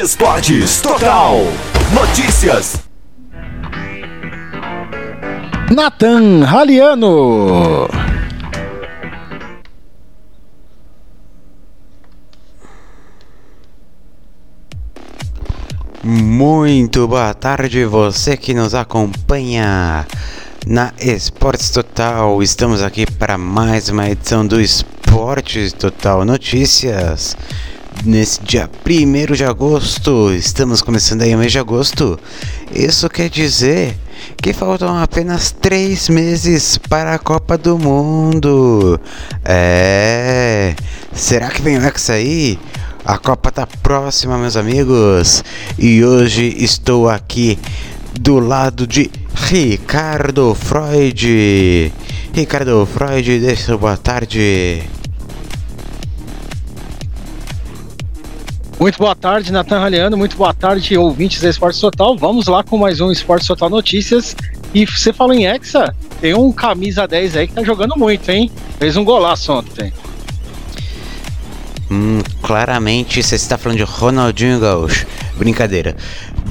Esportes Total. Notícias. Nathan Raliano. Muito boa tarde, você que nos acompanha na Esportes Total. Estamos aqui para mais uma edição do Esportes Total Notícias. Nesse dia 1 de agosto, estamos começando aí o mês de agosto. Isso quer dizer que faltam apenas três meses para a Copa do Mundo. É. Será que vem o Hexa aí? A Copa tá próxima, meus amigos, e hoje estou aqui do lado de Ricardo Freud. Ricardo Freud, deixa boa tarde. Muito boa tarde, Natan Raliano. Muito boa tarde, ouvintes da Esporte Total. Vamos lá com mais um Esporte Total Notícias. E você falou em Hexa, tem um camisa 10 aí que tá jogando muito, hein? Fez um golaço ontem. Hum, claramente você está falando de Ronaldinho Gaúcho. Brincadeira.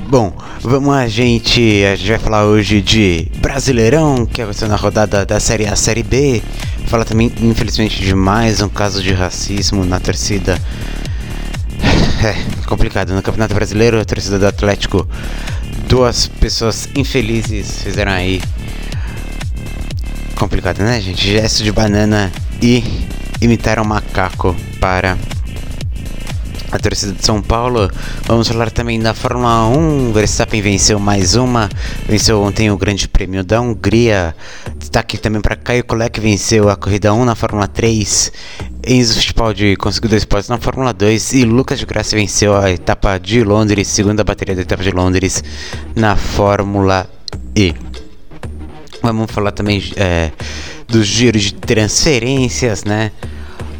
Bom, vamos a gente. A gente vai falar hoje de Brasileirão, que aconteceu na rodada da Série A Série B. Fala também, infelizmente, de mais um caso de racismo na torcida. É complicado. No Campeonato Brasileiro, a torcida do Atlético, duas pessoas infelizes fizeram aí. Complicado, né, gente? Gesto de banana e imitaram macaco para a torcida de São Paulo. Vamos falar também da Fórmula 1. Verstappen venceu mais uma. Venceu ontem o Grande Prêmio da Hungria. Destaque também para Caio Collet, venceu a Corrida 1 na Fórmula 3. Enzo Fittipaldi conseguiu dois pontos na Fórmula 2. E Lucas de Graça venceu a etapa de Londres, segunda bateria da etapa de Londres na Fórmula E. Vamos falar também é, dos giros de transferências, né?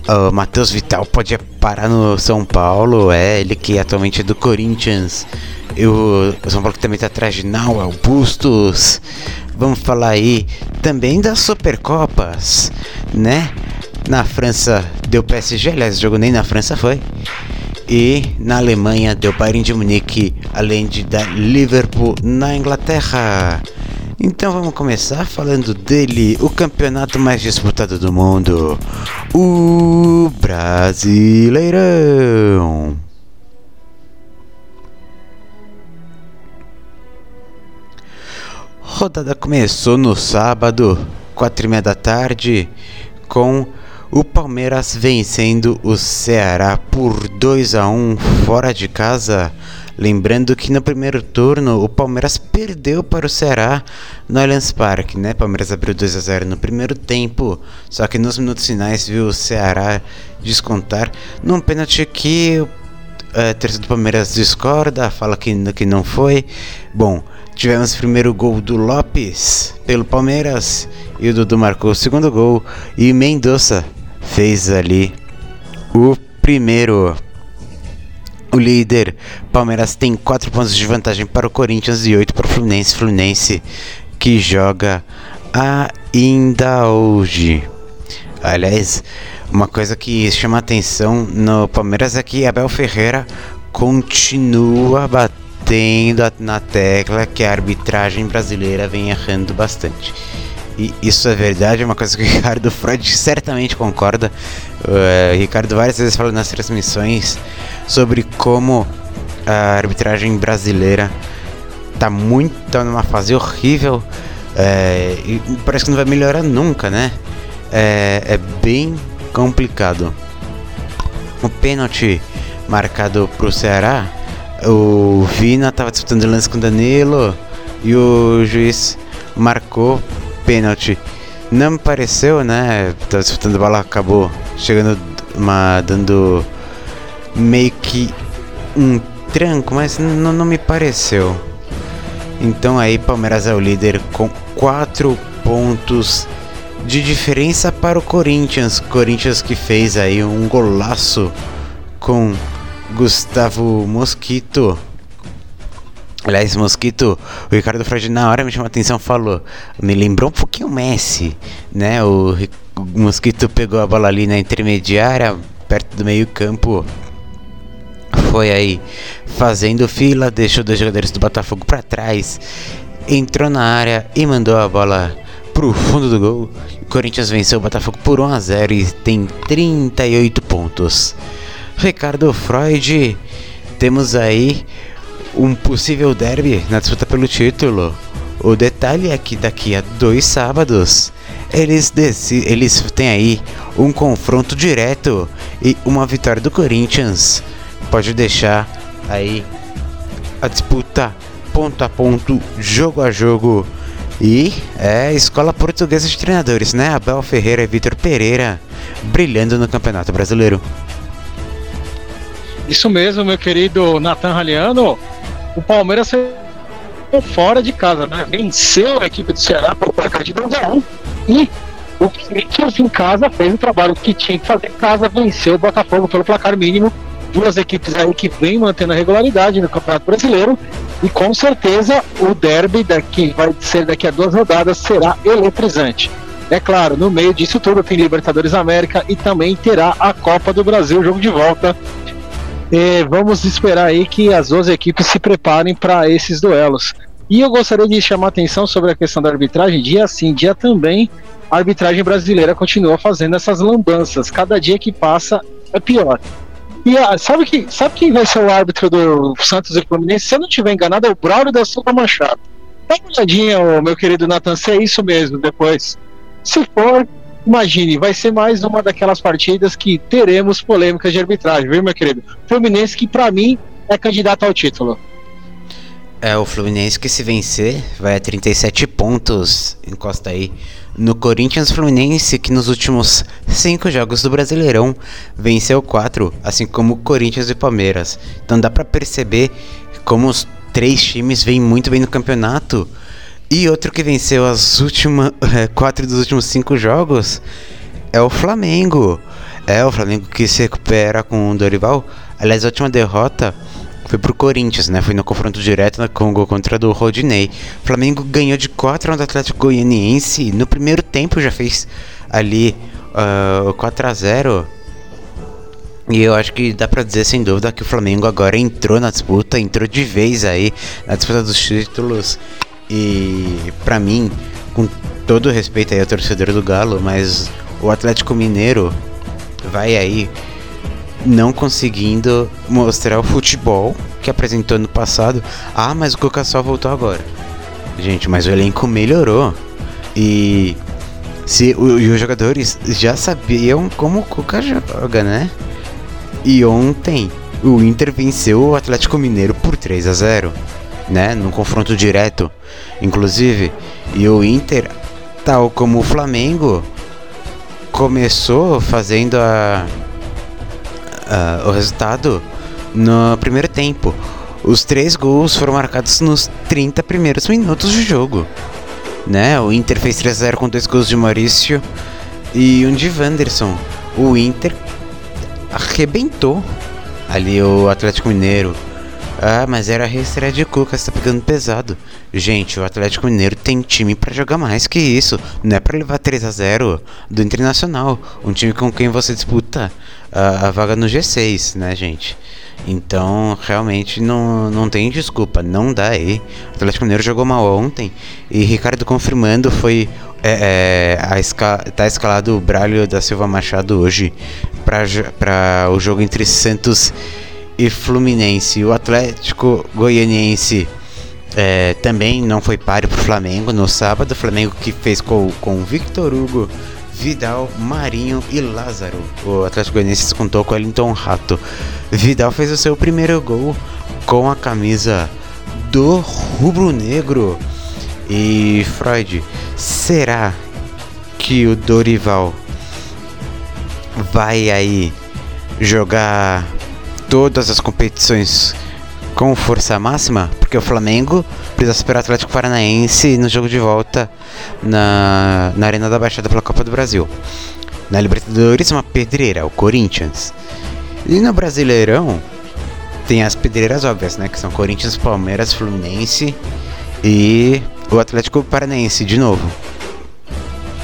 O Matheus Vital pode parar no São Paulo, é ele que atualmente é do Corinthians. E o, São Paulo que também está atrás de Nauel, Bustos. Vamos falar aí também das Supercopas, né? Na França deu PSG, aliás, jogo nem na França foi. E na Alemanha deu Bayern de Munique, além de da Liverpool na Inglaterra. Então vamos começar falando dele, o campeonato mais disputado do mundo, o Brasileirão. Rodada começou no sábado, quatro e meia da tarde, com o Palmeiras vencendo o Ceará por 2 a 1 fora de casa. Lembrando que no primeiro turno o Palmeiras perdeu para o Ceará no Allianz Parque, né? Palmeiras abriu 2 a 0 no primeiro tempo, só que nos minutos finais viu o Ceará descontar num pênalti que o é, terceiro do Palmeiras discorda, fala que, que não foi. Bom, tivemos o primeiro gol do Lopes pelo Palmeiras e o Dudu marcou o segundo gol e Mendonça fez ali o primeiro. O líder, Palmeiras, tem 4 pontos de vantagem para o Corinthians e 8 para o Fluminense. Fluminense que joga ainda hoje. Aliás, uma coisa que chama atenção no Palmeiras é que Abel Ferreira continua batendo na tecla que a arbitragem brasileira vem errando bastante. E isso é verdade, é uma coisa que o Ricardo Freud certamente concorda. Uh, Ricardo várias vezes fala nas transmissões sobre como a arbitragem brasileira tá muito tá numa fase horrível é, e parece que não vai melhorar nunca, né? É, é bem complicado. O pênalti marcado pro Ceará, o Vina tava disputando o lance com o Danilo e o juiz marcou pênalti. Não me pareceu, né? Tava disputando a bola, acabou chegando uma dando meio que um tranco, mas não, não me pareceu. Então aí Palmeiras é o líder com 4 pontos de diferença para o Corinthians. Corinthians que fez aí um golaço com Gustavo Mosquito. Aliás, Mosquito, o Ricardo Freud na hora me chamou a atenção, falou, me lembrou um pouquinho o Messi, né? O, o Mosquito pegou a bola ali na intermediária, perto do meio campo, foi aí fazendo fila, deixou dois jogadores do Botafogo para trás, entrou na área e mandou a bola pro fundo do gol. O Corinthians venceu o Botafogo por 1 a 0 e tem 38 pontos. Ricardo Freud, temos aí um possível derby na disputa pelo título. O detalhe é que daqui a dois sábados eles, eles têm aí um confronto direto e uma vitória do Corinthians pode deixar aí a disputa ponto a ponto, jogo a jogo. E é escola portuguesa de treinadores, né? Abel Ferreira e Vitor Pereira brilhando no Campeonato Brasileiro. Isso mesmo, meu querido Nathan Raliano. O Palmeiras saiu fora de casa, né? Venceu a equipe do Ceará por placar de 2 a 1 e o Corinthians em casa fez o trabalho que tinha que fazer em casa, venceu o Botafogo pelo placar mínimo. Duas equipes aí que vêm mantendo a regularidade no Campeonato Brasileiro. E com certeza o derby daqui vai ser daqui a duas rodadas será eletrizante. É claro, no meio disso tudo tem Libertadores América e também terá a Copa do Brasil, jogo de volta. Vamos esperar aí que as duas equipes se preparem para esses duelos. E eu gostaria de chamar atenção sobre a questão da arbitragem. Dia sim, dia também, a arbitragem brasileira continua fazendo essas lambanças. Cada dia que passa é pior. E ah, sabe, que, sabe quem vai ser o árbitro do Santos e Fluminense? Se eu não estiver enganado, é o Braulio da Silva Machado. Dá uma olhadinha, meu querido Nathan, se é isso mesmo depois. Se for, imagine, vai ser mais uma daquelas partidas que teremos polêmicas de arbitragem, viu, meu querido? Fluminense que, para mim, é candidato ao título. É, o Fluminense que se vencer vai a 37 pontos, encosta aí no Corinthians Fluminense, que nos últimos 5 jogos do Brasileirão venceu 4, assim como o Corinthians e Palmeiras. Então dá para perceber como os três times vêm muito bem no campeonato. E outro que venceu as últimas 4 é, dos últimos 5 jogos é o Flamengo. É o Flamengo que se recupera com o Dorival. Aliás, a última derrota foi pro Corinthians, né? Foi no confronto direto na Congo contra do Rodinei. O Flamengo ganhou de 4 do Atlético Goianiense. No primeiro tempo já fez ali uh, ah, 4 a 0 e eu acho que dá pra dizer sem dúvida que o Flamengo agora entrou na disputa, entrou de vez aí na disputa dos títulos. E para mim, com todo respeito aí ao torcedor do Galo, mas o Atlético Mineiro vai aí não conseguindo mostrar o futebol que apresentou no passado. Ah, mas o Cuca só voltou agora. Gente, mas o elenco melhorou. E se o, e os jogadores já sabiam como o Cuca joga, né? E ontem o Inter venceu o Atlético Mineiro por 3 a 0, né? Num confronto direto, inclusive. E o Inter, tal como o Flamengo, começou fazendo a uh, o resultado no primeiro tempo. Os três gols foram marcados nos 30 primeiros minutos de jogo. Né? O Inter fez 3 a 0 com dois gols de Maurício e um de Wanderson. O Inter arrebentou ali o Atlético Mineiro. Ah, mas era a reestreia de Cuca, você tá pegando pesado. Gente, o Atlético Mineiro tem time para jogar mais que isso. Não é para levar 3 a 0 do Internacional, um time com quem você disputa a, a vaga no G6, né, gente? Então, realmente não, não tem desculpa, não dá aí. O Atlético Mineiro jogou mal ontem e Ricardo confirmando foi é, é, a esca tá escalado o Bralho da Silva Machado hoje para o jogo entre Santos e Fluminense. O Atlético Goianiense é, também não foi páreo para o Flamengo no sábado. O Flamengo que fez com, com Victor Hugo, Vidal, Marinho e Lázaro. O Atlético Goianiense contou com Wellington Rato. Vidal fez o seu primeiro gol com a camisa do rubro-negro. E Freud, será que o Dorival vai aí jogar todas as competições com força máxima, porque o Flamengo precisa superar o Atlético Paranaense no jogo de volta na, na Arena da Baixada pela Copa do Brasil. Na Libertadores, uma pedreira, o Corinthians. E no Brasileirão, tem as pedreiras óbvias, né? Que são Corinthians, Palmeiras, Fluminense e o Atlético Paranaense de novo.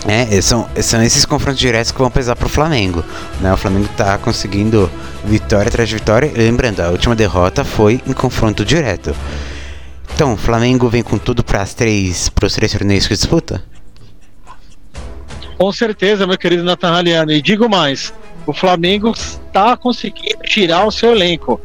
É, são, são esses confrontos diretos que vão pesar pro Flamengo. Né? O Flamengo tá conseguindo vitória atrás de vitória. Lembrando, a última derrota foi em confronto direto. Então, o Flamengo vem com tudo para pros três torneios que disputa? Com certeza, meu querido Nathan Haliano. E digo mais, o Flamengo está conseguindo tirar o seu elenco.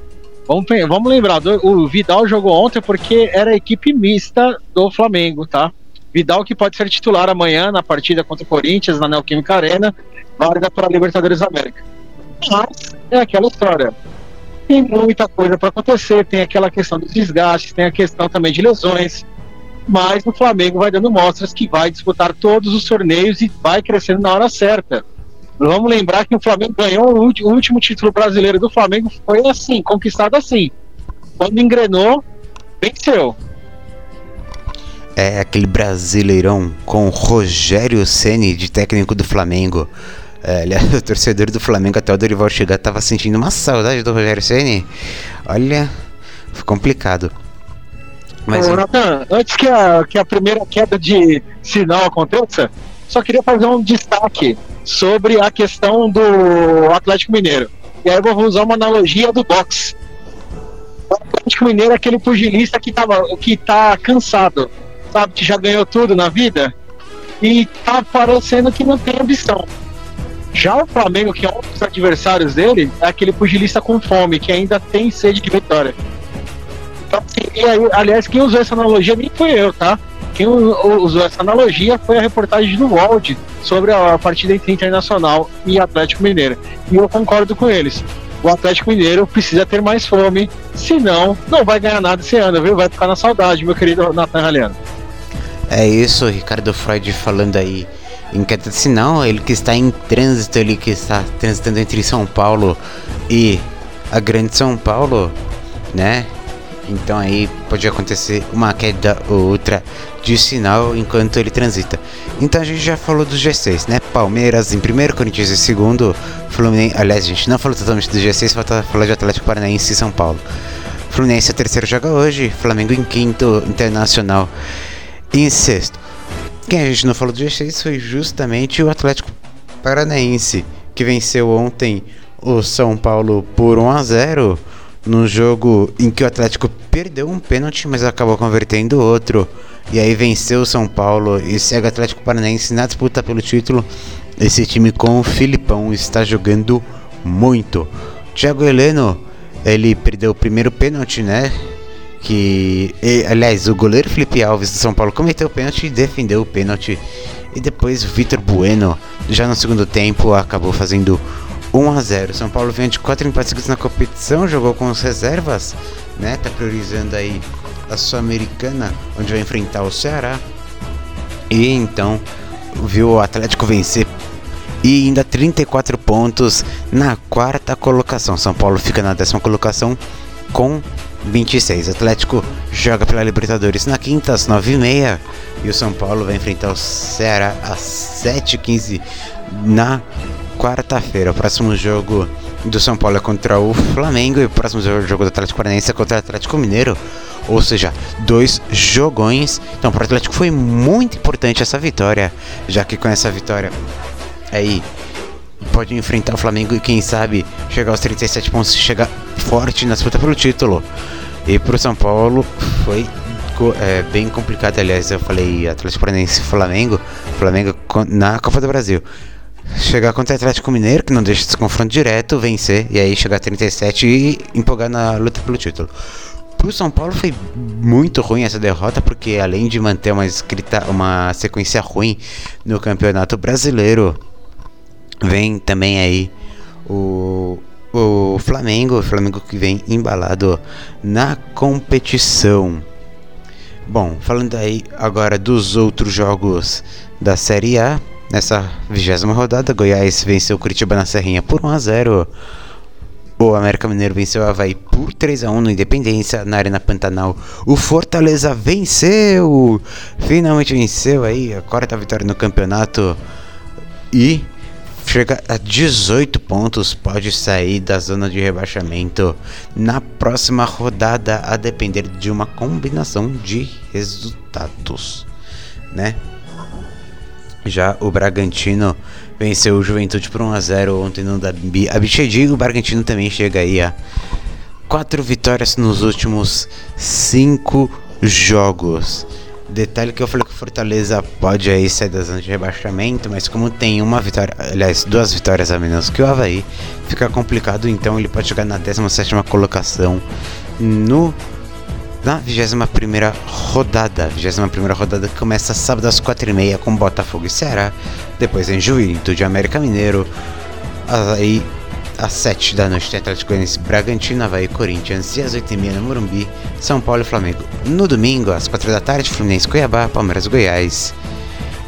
Vamos, vamos lembrar, o Vidal jogou ontem porque era a equipe mista do Flamengo, tá? Vidal que pode ser titular amanhã na partida contra o Corinthians, na Neoquímica Arena, válida para a Libertadores América. Mas é aquela história. Tem muita coisa para acontecer, tem aquela questão dos desgastes, tem a questão também de lesões. Mas o Flamengo vai dando mostras que vai disputar todos os torneios e vai crescendo na hora certa. Vamos lembrar que o Flamengo ganhou o último título brasileiro do Flamengo foi assim, conquistado assim. Quando engrenou, venceu. É aquele brasileirão com Rogério Ceni de técnico do Flamengo. É, aliás, o torcedor do Flamengo até o Dorival chegar tava sentindo uma saudade do Rogério Ceni. Olha, foi complicado. Mas, Ô, Nathan, antes que a, que a primeira queda de sinal aconteça, só queria fazer um destaque sobre a questão do Atlético Mineiro. E aí eu vou usar uma analogia do boxe. O Atlético Mineiro é aquele pugilista que, tava, que tá cansado, sabe? Que já ganhou tudo na vida e tá parecendo que não tem ambição. Já o Flamengo, que é um dos adversários dele, é aquele pugilista com fome, que ainda tem sede de vitória. Então, assim, aí, aliás, quem usou essa analogia nem foi eu, tá? Quem usou essa analogia foi a reportagem do Wald sobre a partida entre Internacional e Atlético Mineiro. E eu concordo com eles. O Atlético Mineiro precisa ter mais fome, senão não vai ganhar nada esse ano, viu? Vai ficar na saudade, meu querido Nathan Raliano. É isso, Ricardo Freud falando aí em queda de sinal, ele que está em trânsito, ele que está transitando entre São Paulo e a Grande São Paulo, né? Então aí pode acontecer uma queda ou outra de sinal enquanto ele transita. Então a gente já falou do G6, né? Palmeiras em primeiro, Corinthians em segundo, Fluminense. Aliás, a gente não falou totalmente do G6, falta falar de Atlético Paranaense e São Paulo. Fluminense é terceiro joga hoje, Flamengo em quinto, Internacional em sexto. Quem a gente não falou do G6 foi justamente o Atlético Paranaense, que venceu ontem o São Paulo por 1 a 0 num jogo em que o Atlético perdeu um pênalti, mas acabou convertendo outro. E aí venceu o São Paulo e segue o Atlético Paranaense na disputa pelo título. Esse time com o Filipão está jogando muito. Thiago Heleno, ele perdeu o primeiro pênalti, né? Que, e, aliás, o goleiro Felipe Alves do São Paulo cometeu o pênalti e defendeu o pênalti. E depois o Vitor Bueno, já no segundo tempo, acabou fazendo 1 a 0. São Paulo vem de 4 empates na competição, jogou com as reservas, né? Tá priorizando aí a Sul-Americana, onde vai enfrentar o Ceará. E então viu o Atlético vencer e ainda 34 pontos na quarta colocação. São Paulo fica na décima colocação com 26. Atlético joga pela Libertadores na quinta às 9h30 e o São Paulo vai enfrentar o Ceará às 7h15 na quarta-feira. O próximo jogo do São Paulo é contra o Flamengo e o próximo jogo do Atlético Paranaense é contra o Atlético Mineiro. Ou seja, dois jogões. Então, para o Atlético foi muito importante essa vitória, já que com essa vitória aí pode enfrentar o Flamengo e quem sabe chegar aos 37 pontos chegar forte na disputa pelo título. E para o São Paulo foi é, bem complicado, aliás, eu falei Atlético Paranaense Flamengo, Flamengo na Copa do Brasil chegar contra o Atlético Mineiro, que não deixa esse confronto direto, vencer e aí chegar a 37 e empolgar na luta pelo título. Pro São Paulo foi muito ruim essa derrota, porque além de manter uma escrita, uma sequência ruim no Campeonato Brasileiro, vem também aí o, o Flamengo, o Flamengo que vem embalado na competição. Bom, falando aí agora dos outros jogos da Série A, Nessa vigésima rodada, Goiás venceu o Curitiba na Serrinha por 1 a 0. O América Mineiro venceu o Havaí por 3 a 1 no Independência, na Arena Pantanal. O Fortaleza venceu! Finalmente venceu aí a quarta vitória no campeonato. E chega a 18 pontos, pode sair da zona de rebaixamento na próxima rodada, a depender de uma combinação de resultados, né? Já o Bragantino venceu o Juventude por 1x0 ontem no Abichedi. O Bragantino também chega aí a quatro vitórias nos últimos cinco jogos. Detalhe que eu falei que o Fortaleza pode aí sair da zona de rebaixamento, mas como tem uma vitória, aliás, duas vitórias a menos que o Havaí, fica complicado, então ele pode chegar na 17 colocação no na 21 rodada. 21 rodada que começa sábado às 4h30 com Botafogo e Ceará. Depois em Juventude América Mineiro. Aí às 7 da noite tem Atlético Goianiense Bragantino, Havaí Corinthians e às 8h30 no Morumbi, São Paulo e Flamengo. No domingo, às 4 da tarde, Fluminense Cuiabá, Palmeiras Goiás.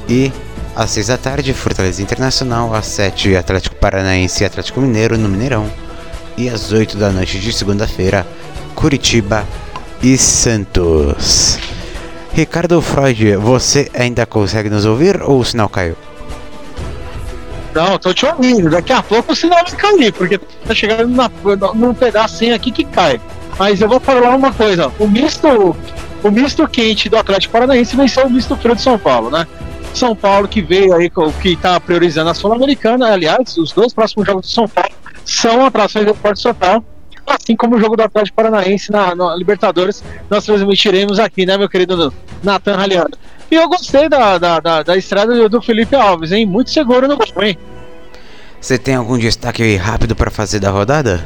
E às 6 da tarde, Fortaleza Internacional, às 7 Atlético Paranaense e Atlético Mineiro no Mineirão. E às 8 da noite de segunda-feira, Curitiba e Santos. Ricardo Freud, você ainda consegue nos ouvir ou o sinal caiu? Não, tô te ouvindo. Daqui a pouco o sinal vai cair, porque tá chegando na, num pedacinho aqui que cai. Mas eu vou falar uma coisa: o misto, o misto quente do Atlético Paranaense venceu o misto frio de São Paulo, né? São Paulo que veio aí, que tá priorizando a Sul-Americana. Aliás, os dois próximos jogos do São Paulo são atrações do Porto Total. Assim como o jogo do Atlético Paranaense na, na Libertadores, nós transmitiremos aqui, né, meu querido Nathan Raliano. E eu gostei da, da, da, da estrada do Felipe Alves, hein? Muito seguro no gol, hein? Você tem algum destaque rápido para fazer da rodada?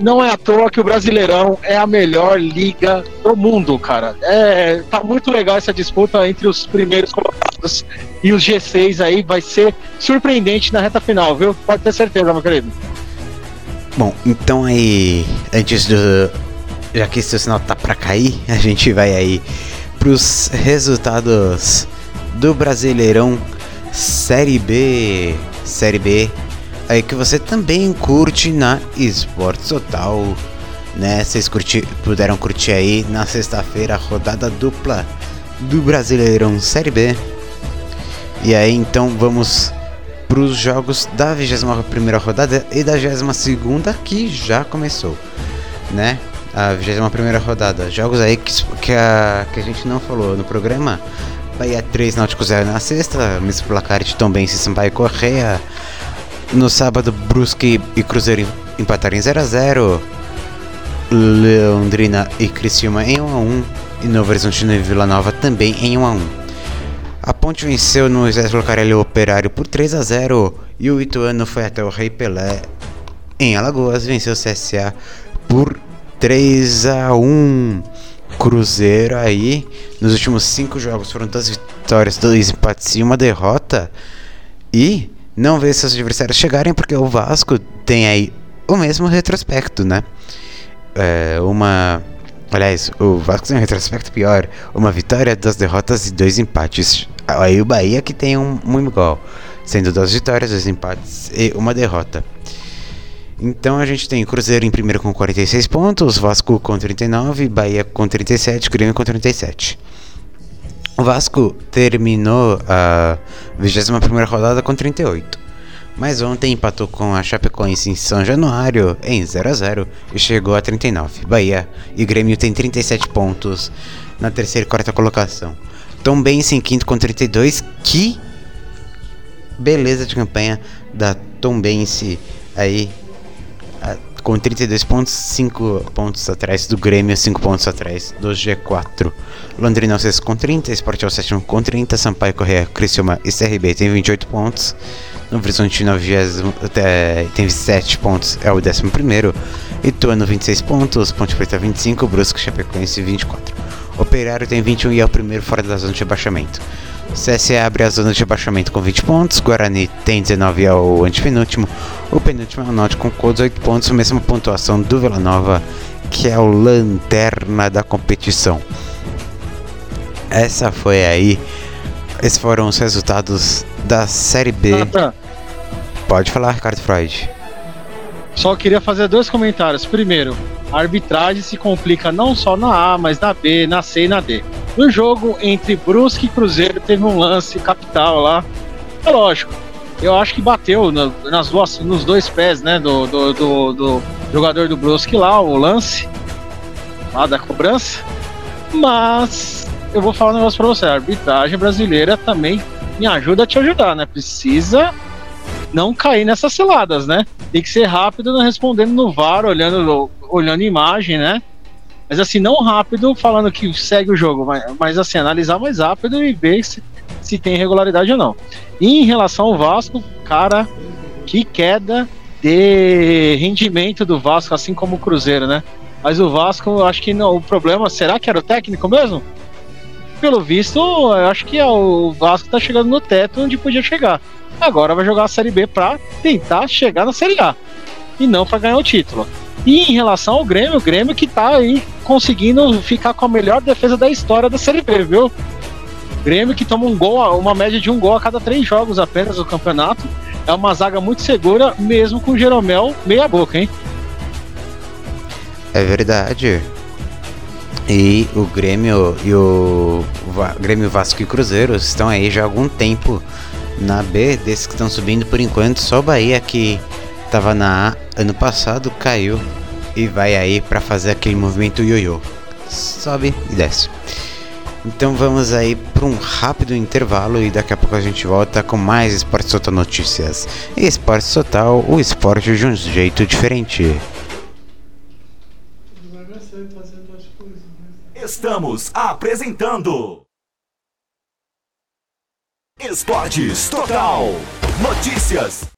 Não é à toa que o Brasileirão é a melhor liga do mundo, cara. É, tá muito legal essa disputa entre os primeiros colocados e os G6 aí. Vai ser surpreendente na reta final, viu? Pode ter certeza, meu querido. Bom, então aí, antes do, já que seu sinal tá para cair, a gente vai aí pros resultados do Brasileirão Série B, Série B, aí que você também curte na Esportes Total, né? Vocês curti, puderam curtir aí na sexta-feira a rodada dupla do Brasileirão Série B. E aí então vamos para os jogos da 21 primeira rodada e da 22 segunda que já começou, né? A 21 rodada. Jogos aí que, que, a, que a gente não falou no programa. Bahia 3, Náutico 0 na sexta, mesmo placar de Tom Benz e Sampaio Correia. No sábado, Brusque e Cruzeiro empataram em 0x0. Londrina e Criciúma em 1x1. E Novo Horizontino e Vila Nova também em 1x1. A Ponte venceu no José Lucarelli Operário por 3x0. E o Ituano foi até o Rei Pelé em Alagoas, venceu o CSA por 3 a 1 Cruzeiro aí, nos últimos 5 jogos foram duas vitórias, dois empates e uma derrota. E não vê seus adversários chegarem porque o Vasco tem aí o mesmo retrospecto, né? É, uma. Aliás, o Vasco tem um retrospecto pior. Uma vitória, duas derrotas e dois empates. Aí o Bahia que tem um, um igual, sendo duas vitórias, dois empates e uma derrota. Então a gente tem Cruzeiro em primeiro com 46 pontos, Vasco com 39, Bahia com 37, Grêmio com 37. O Vasco terminou a 21 rodada com 38. Mas ontem empatou com a Chapecoense em São Januário em 0 a 0 e chegou a 39. Bahia e Grêmio tem 37 pontos na terceira e quarta colocação. Tom Benz em quinto com 32. Que beleza de campanha da Tom Benz aí com 32 pontos, 5 pontos atrás do Grêmio, 5 pontos atrás do G4. Londrina ao sexto com 30, Sport ao sétimo com 30, Sampaio Correia, Criciúma e CRB tem 28 pontos. No Horizontino tem 27 pontos, é o 11 primeiro. Ituano 26 pontos, Ponte Preta 25, Brusque Chapecoense 24. Operário tem 21 e é o primeiro fora da zona de rebaixamento. CSE abre a zona de rebaixamento com 20 pontos, Guarani tem 19 é o antepenúltimo, o penúltimo é o Náutico com 18 pontos, mesma pontuação do Vila Nova, que é o lanterna da competição. Essa foi aí, esses foram os resultados da Série B. Pode falar, Ricardo Freud. Só queria fazer dois comentários. Primeiro, a arbitragem se complica não só na A, mas na B, na C e na D. No jogo entre Brusque e Cruzeiro teve um lance capital lá. É lógico, eu acho que bateu nas duas, nos dois pés, né, do, do, do, do jogador do Brusque lá, o lance lá da cobrança. Mas eu vou falar um negócio pra você. A arbitragem brasileira também me ajuda a te ajudar, né? Precisa não cair nessas ciladas, né? Tem que ser rápido respondendo no VAR, olhando, olhando imagem, né? Mas assim, não rápido falando que segue o jogo, mas, mas assim, analisar mais rápido e ver se, se tem irregularidade ou não. E em relação ao Vasco, cara, que queda de rendimento do Vasco, assim como o Cruzeiro, né? Mas o Vasco, acho que não, o problema, será que era o técnico mesmo? Pelo visto, eu acho que é o Vasco tá chegando no teto onde podia chegar. Agora vai jogar a Série B para tentar chegar na Série A e não para ganhar o título. E em relação ao Grêmio, o Grêmio que tá aí conseguindo ficar com a melhor defesa da história da Série B, viu? Grêmio que toma um gol, uma média de um gol a cada três jogos apenas no campeonato. É uma zaga muito segura, mesmo com o Jeromel meia boca, hein? É verdade. E o Grêmio e o Grêmio Vasco e Cruzeiro estão aí já há algum tempo na B, desses que estão subindo por enquanto, só o Bahia que estava na A ano passado caiu e vai aí para fazer aquele movimento ioiô. Sobe e desce. Então vamos aí para um rápido intervalo e daqui a pouco a gente volta com mais Esporte Total Notícias. Esporte Total, o esporte de um jeito diferente. Estamos apresentando Esportes Total. Notícias.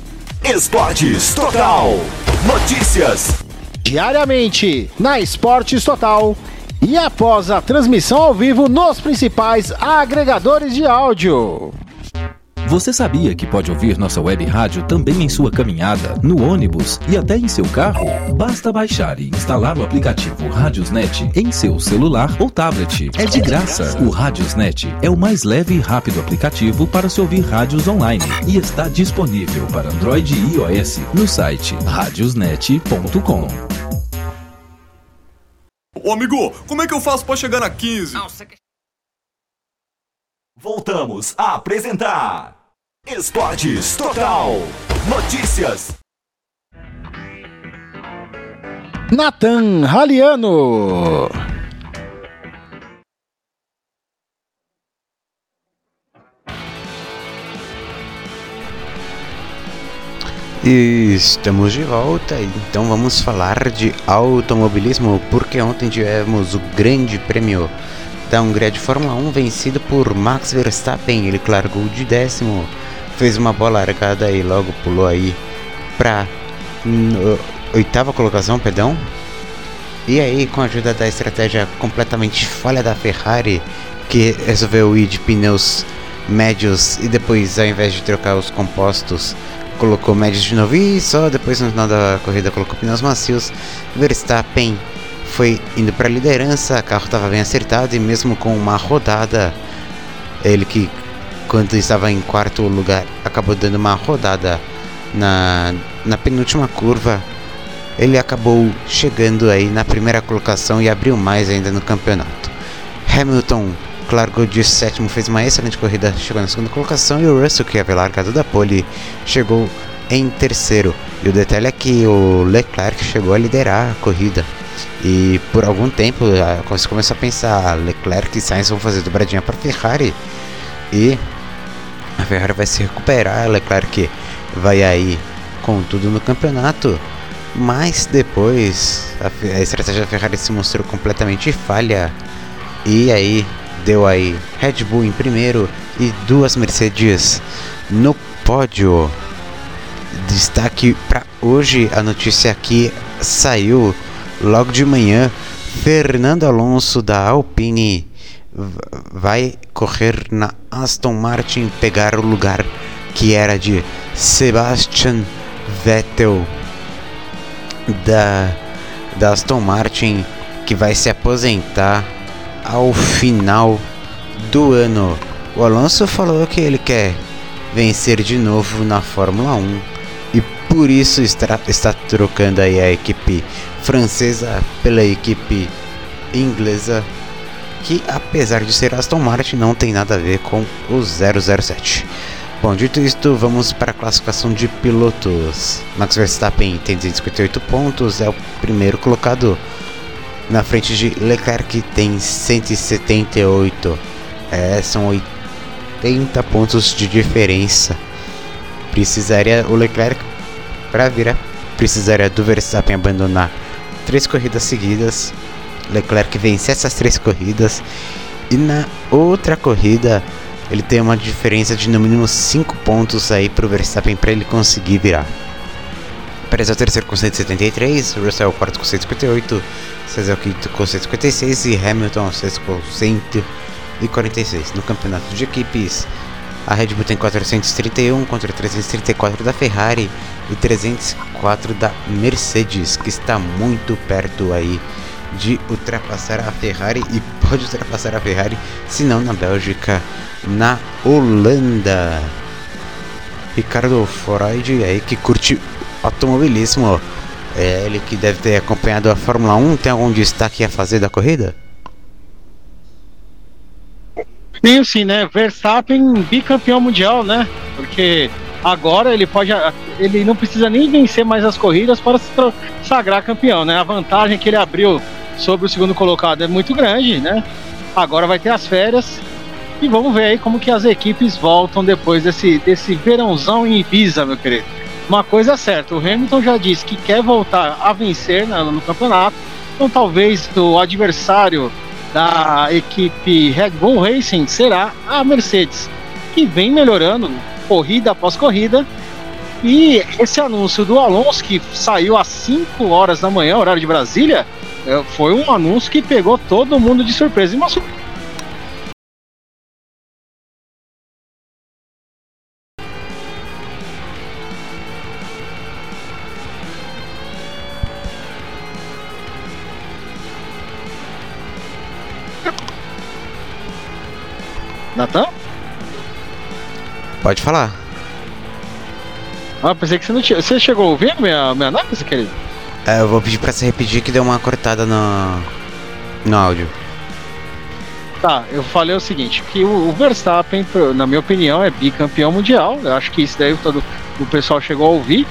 Esportes Total. Notícias. Diariamente na Esportes Total e após a transmissão ao vivo nos principais agregadores de áudio. Você sabia que pode ouvir nossa web rádio também em sua caminhada, no ônibus e até em seu carro? Basta baixar e instalar o aplicativo Radiosnet em seu celular ou tablet. É de graça. O Radiosnet é o mais leve e rápido aplicativo para se ouvir rádios online e está disponível para Android e iOS no site radiosnet.com. Ô amigo, como é que eu faço para chegar na 15? Voltamos a apresentar Esportes Total. Notícias. Nathan Raliano. E estamos de volta, então vamos falar de automobilismo, porque ontem tivemos o Grande Prêmio da Hungria de Fórmula 1 vencido por Max Verstappen. Ele largou de décimo, fez uma bola largada e logo pulou aí para oitava colocação, perdão. E aí, com a ajuda da estratégia completamente falha da Ferrari, que resolveu ir de pneus médios e depois, ao invés de trocar os compostos, colocou médios de novo e só depois no final da corrida colocou pneus macios. Verstappen foi indo para a liderança, o carro estava bem acertado e mesmo com uma rodada, ele que quando estava em quarto lugar acabou dando uma rodada na, na penúltima curva, ele acabou chegando aí na primeira colocação e abriu mais ainda no campeonato. Hamilton largou de sétimo, fez uma excelente corrida, chegou na segunda colocação e o Russell, que havia largado da pole, chegou em terceiro. E o detalhe é que o Leclerc chegou a liderar a corrida. E por algum tempo você começou a pensar, Leclerc e Sainz vão fazer dobradinha para Ferrari e a Ferrari vai se recuperar, Leclerc vai aí com tudo no campeonato. Mas depois a, a estratégia da Ferrari se mostrou completamente falha e aí deu aí Red Bull em primeiro e duas Mercedes no pódio. Destaque para hoje, a notícia aqui saiu logo de manhã. Fernando Alonso da Alpine vai correr na Aston Martin pegar o lugar que era de Sebastian Vettel da, da Aston Martin que vai se aposentar ao final do ano. O Alonso falou que ele quer vencer de novo na Fórmula 1 e por isso está, está trocando aí a equipe francesa pela equipe inglesa que apesar de ser Aston Martin não tem nada a ver com o 007. Bom, dito isto, vamos para a classificação de pilotos. Max Verstappen tem 258 pontos, é o primeiro colocado na frente de Leclerc tem 178. É, são 80 pontos de diferença. Precisaria o Leclerc para virar, precisaria do Verstappen abandonar três corridas seguidas. Leclerc vence essas três corridas e na outra corrida ele tem uma diferença de no mínimo 5 pontos aí pro Verstappen para ele conseguir virar. Pérez é o terceiro com 173, Russell é o quarto com 158, César é o quinto com 156 e Hamilton é o sexto com 146. No campeonato de equipes, a Red Bull tem 431 contra 334 da Ferrari e 304 da Mercedes, que está muito perto aí de ultrapassar a Ferrari e pode ultrapassar a Ferrari, se não na Bélgica, na Holanda. Ricardo Freud aí que curte automobilismo, é ele que deve ter acompanhado a Fórmula 1, tem algum destaque a fazer da corrida? Tenho sim, né? Verstappen bicampeão mundial, né? Porque agora ele pode. Ele não precisa nem vencer mais as corridas para se sagrar campeão, né? A vantagem que ele abriu sobre o segundo colocado é muito grande, né? Agora vai ter as férias e vamos ver aí como que as equipes voltam depois desse, desse verãozão em Ibiza, meu querido. Uma coisa é certa, o Hamilton já disse que quer voltar a vencer no, no campeonato, então talvez o adversário da equipe Red Bull Racing será a Mercedes, que vem melhorando corrida após corrida. E esse anúncio do Alonso, que saiu às 5 horas da manhã, horário de Brasília, foi um anúncio que pegou todo mundo de surpresa. E uma surpresa Natan? Pode falar. Ah, pensei que você não tinha. Você chegou a ouvir minha, minha análise, querido? É, eu vou pedir pra você repetir que deu uma cortada no, no áudio. Tá, eu falei o seguinte, que o, Verstappen, na minha opinião, é bicampeão mundial. Eu acho que isso daí todo o pessoal chegou a ouvir.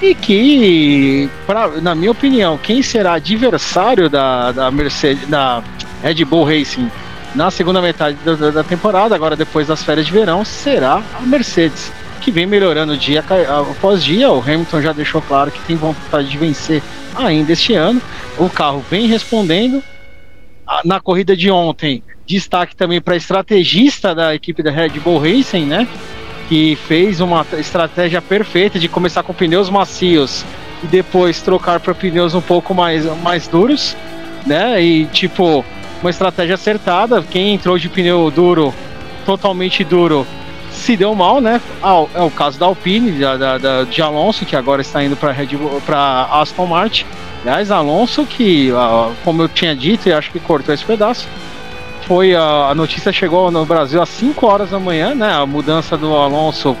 E que, pra, na minha opinião, quem será adversário da, da Mercedes, da Red Bull Racing na segunda metade da, da temporada, agora depois das férias de verão, será a Mercedes que vem melhorando dia após dia. O Hamilton já deixou claro que tem vontade de vencer ainda este ano. O carro vem respondendo. Na corrida de ontem, destaque também para estrategista da equipe da Red Bull Racing, né? Que fez uma estratégia perfeita de começar com pneus macios e depois trocar para pneus um pouco mais, mais duros, né? E tipo, uma estratégia acertada. Quem entrou de pneu duro, totalmente duro, se deu mal, né? Ah, é o caso da Alpine, da, da, da de Alonso, que agora está indo para Aston Martin. Aliás, Alonso, que, ah, como eu tinha dito, e acho que cortou esse pedaço, foi a, a, notícia chegou no Brasil às 5 horas da manhã, né? A mudança do Alonso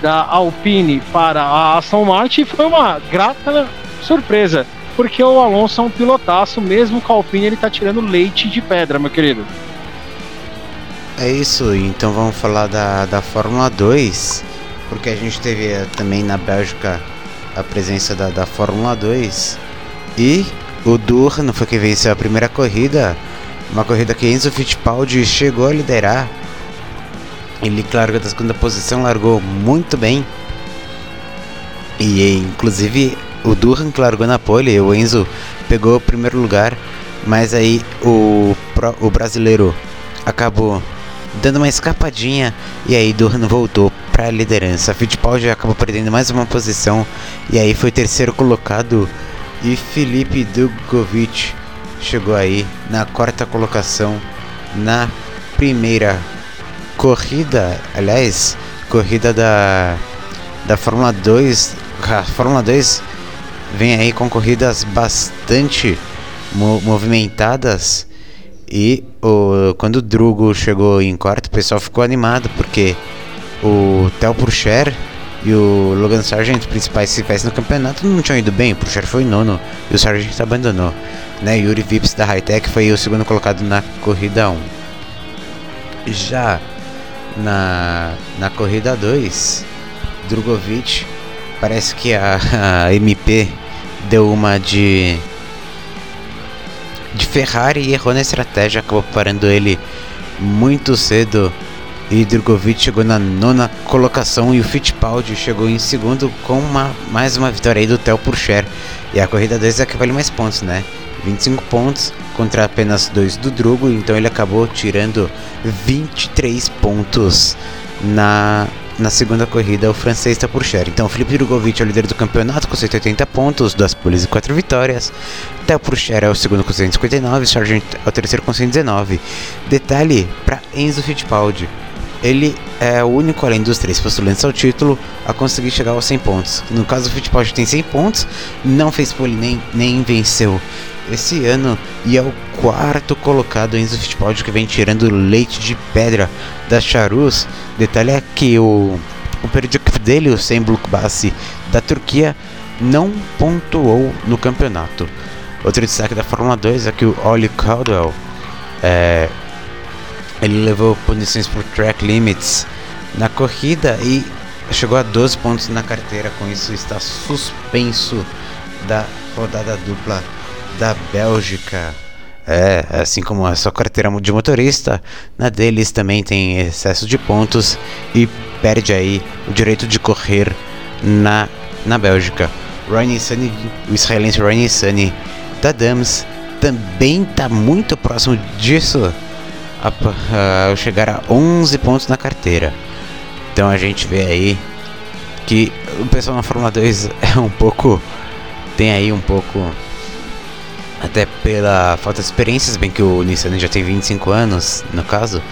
da Alpine para a Aston Martin foi uma grata surpresa, porque o Alonso é um pilotaço, mesmo com a Alpine ele está tirando leite de pedra, meu querido. É isso, então vamos falar da, da Fórmula 2, porque a gente teve eh, também na Bélgica a presença da, da Fórmula 2 e o Durham foi quem venceu a primeira corrida, uma corrida que Enzo Fittipaldi chegou a liderar. Ele largou da segunda posição, largou muito bem. E inclusive o Durham que largou na pole, o Enzo pegou o primeiro lugar, mas aí o, o brasileiro acabou dando uma escapadinha e aí Durham voltou para a liderança. Fittipaldi acabou perdendo mais uma posição e aí foi terceiro colocado e Felipe Dugovic chegou aí na quarta colocação na primeira corrida, aliás, corrida da da Fórmula 2. A Fórmula 2 vem aí com corridas bastante mo movimentadas E o, quando o Drugo chegou em quarto, o pessoal ficou animado porque o Theo Purcher e o Logan Sargent, principais rivais no campeonato, não tinham ido bem. O Purcher foi nono e o Sargent abandonou. Né? Yuri Vips da Hightech foi o segundo colocado na corrida 1. Já na, na corrida 2, Drogovic, parece que a, a MP deu uma de de Ferrari e errou na estratégia, acabou parando ele muito cedo. E Drogovic chegou na nona colocação e o Fittipaldi chegou em segundo com uma, mais uma vitória aí do Theo Purcher. E a corrida 2 é que vale mais pontos, né? 25 pontos contra apenas 2 do Drugo, então ele acabou tirando 23 pontos na na segunda corrida, o francês está por share. Então, Felipe Drogovic é o líder do campeonato com 180 pontos, duas poles e quatro vitórias. Theo Purcher é o segundo com 159, Sargent é o terceiro com 119. Detalhe para Enzo Fittipaldi. Ele é o único, além dos três postulantes ao título, a conseguir chegar aos 100 pontos. No caso, o Fittipaldi tem 100 pontos, não fez pole nem, nem venceu esse ano e é o quarto colocado Enzo Fittipaldi que vem tirando leite de pedra da Charus. Detalhe é que o, o periódico dele, o Sembluk Bassi da Turquia, não pontuou no campeonato. Outro destaque da Fórmula 2 é que o Ollie Caldwell é, ele levou punições por track limits na corrida e chegou a 12 pontos na carteira. Com isso, está suspenso da rodada dupla da Bélgica. É, assim como a sua carteira de motorista, na deles também tem excesso de pontos e perde aí o direito de correr na, na Bélgica. Ryan Sunny, o israelense Ryan Sunny da Dams também está muito próximo disso ao chegar a 11 pontos na carteira. Então a gente vê aí que o pessoal na Fórmula 2 é um pouco tem aí um pouco até pela falta de experiências, bem que o Nissan já tem 25 anos, no caso,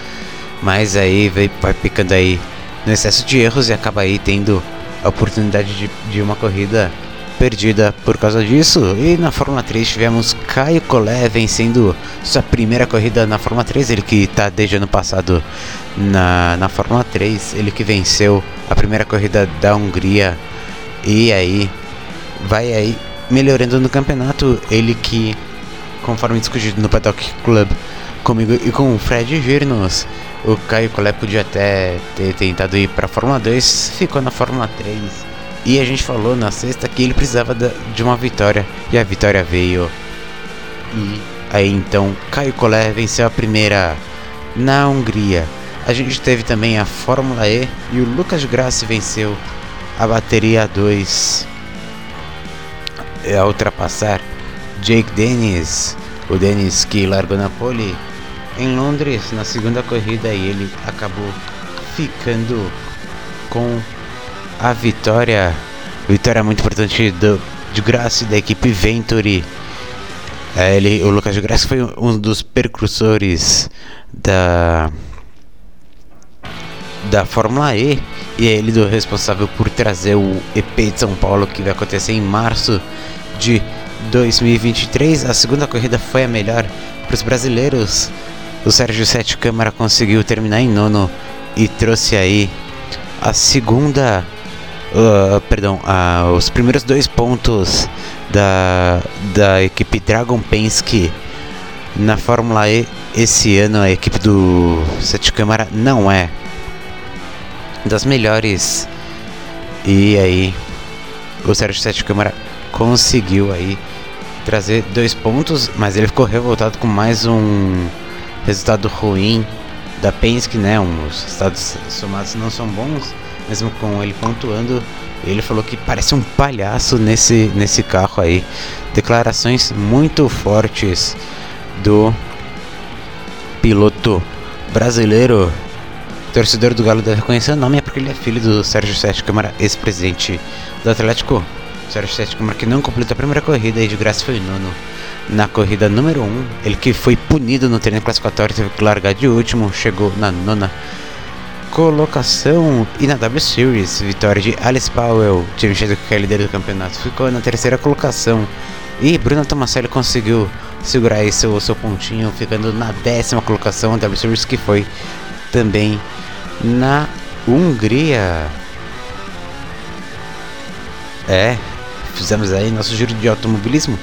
mas aí vai, picando aí no excesso de erros e acaba aí tendo a oportunidade de, de uma corrida perdida por causa disso. E na Fórmula 3 tivemos Caio Collet vencendo sua primeira corrida na Fórmula 3, ele que está desde ano passado na, na Fórmula 3, ele que venceu a primeira corrida da Hungria. E aí vai aí melhorando no campeonato. Ele que, conforme discutido no Paddock Club comigo e com o Fred Girnos, o Caio Collet podia até ter tentado ir para a Fórmula 2, ficou na Fórmula 3. E a gente falou na sexta que ele precisava de uma vitória e a vitória veio. E aí então Caio Collet venceu a primeira na Hungria. A gente teve também a Fórmula E e o Lucas Grassi venceu a bateria 2 a ultrapassar Jake Dennis, o Dennis que largou na pole em Londres na segunda corrida e ele acabou ficando com a vitória, vitória muito importante do, de Graça da equipe Venturi. É, ele, o Lucas de Graça foi um dos percursores da da Fórmula E e é ele do responsável por trazer o EP de São Paulo que vai acontecer em março de 2023. A segunda corrida foi a melhor para os brasileiros. O Sérgio Sete Câmara conseguiu terminar em nono e trouxe aí a segunda, uh, perdão, uh, os primeiros dois pontos da, da equipe Dragon Penske na Fórmula E. Esse ano a equipe do Sete Câmara não é das melhores. E aí o Sérgio Sete Câmara conseguiu aí trazer dois pontos, mas ele ficou revoltado com mais um resultado ruim da Penske, né? Os resultados somados não são bons, mesmo com ele pontuando. Ele falou que parece um palhaço nesse, nesse carro aí. Declarações muito fortes do piloto brasileiro. Torcedor do Galo deve reconhecer o nome, é porque ele é filho do Sérgio Sete Câmara, ex-presidente do Atlético Sérgio Sete Câmara que não completou a primeira corrida e de graça foi nono na corrida número 1. Um, ele que foi punido no treino classificatório teve que largar de último, chegou na nona colocação e na W Series, vitória de Alice Powell, time Chadwick que é líder do campeonato, ficou na terceira colocação e Bruno Tomaselli conseguiu segurar aí seu, seu pontinho, ficando na décima colocação. W Series que foi também na Hungria. É, fizemos aí nosso giro de automobilismo.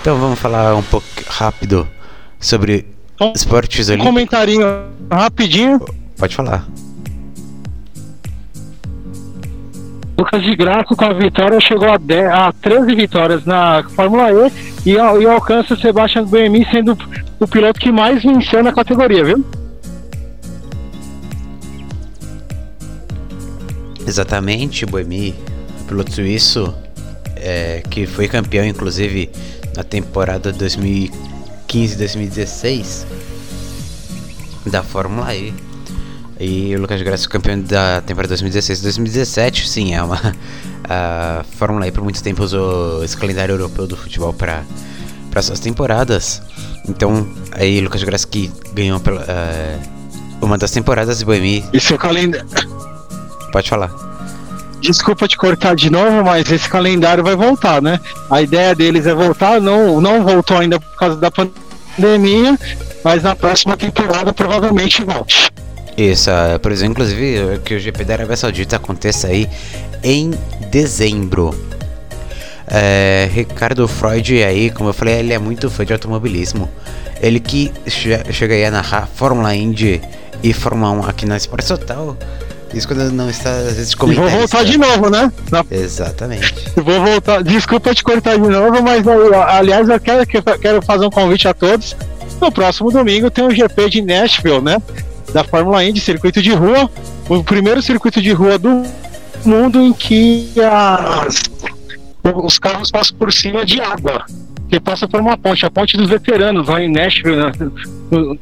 Então vamos falar um pouco rápido sobre Um- esportes Um olímpicos. comentarinho rapidinho. Pode falar. Lucas de Graça com a vitória chegou a, 10, a 13 vitórias na Fórmula E e, e alcança o Sebastian Buemi sendo o piloto que mais venceu na categoria, viu? Exatamente, Boemi, piloto suíço, é, que foi campeão inclusive na temporada 2015-2016 da Fórmula E. E o Lucas de Graça campeão da temporada 2016-2017. Sim, é uma. A Fórmula E por muito tempo usou esse calendário europeu do futebol para para suas temporadas. Então, aí Lucas de Graça que ganhou pela, é, uma das temporadas e Boemi. Esse é o calendário. Pode falar. Desculpa te cortar de novo, mas esse calendário vai voltar, né? A ideia deles é voltar, não, não voltou ainda por causa da pandemia, mas na próxima temporada provavelmente volte. Isso, por exemplo, inclusive que o GP da Arábia Saudita aconteça aí em dezembro. É, Ricardo Freud aí, como eu falei, ele é muito fã de automobilismo. Ele que che chega aí a narrar Fórmula Indy e Fórmula 1 aqui na Esporte Total. Isso quando não está às vezes E vou voltar de novo, né? Na- Exatamente. Vou voltar. Desculpa te cortar de novo, mas aliás, eu quero, que- quero fazer um convite a todos. No próximo domingo tem o GP de Nashville, né? Da Fórmula Indy, circuito de rua. O primeiro circuito de rua do mundo em que as- os carros passam por cima de água. Que passa por uma ponte, a ponte dos veteranos lá em Nashville, no,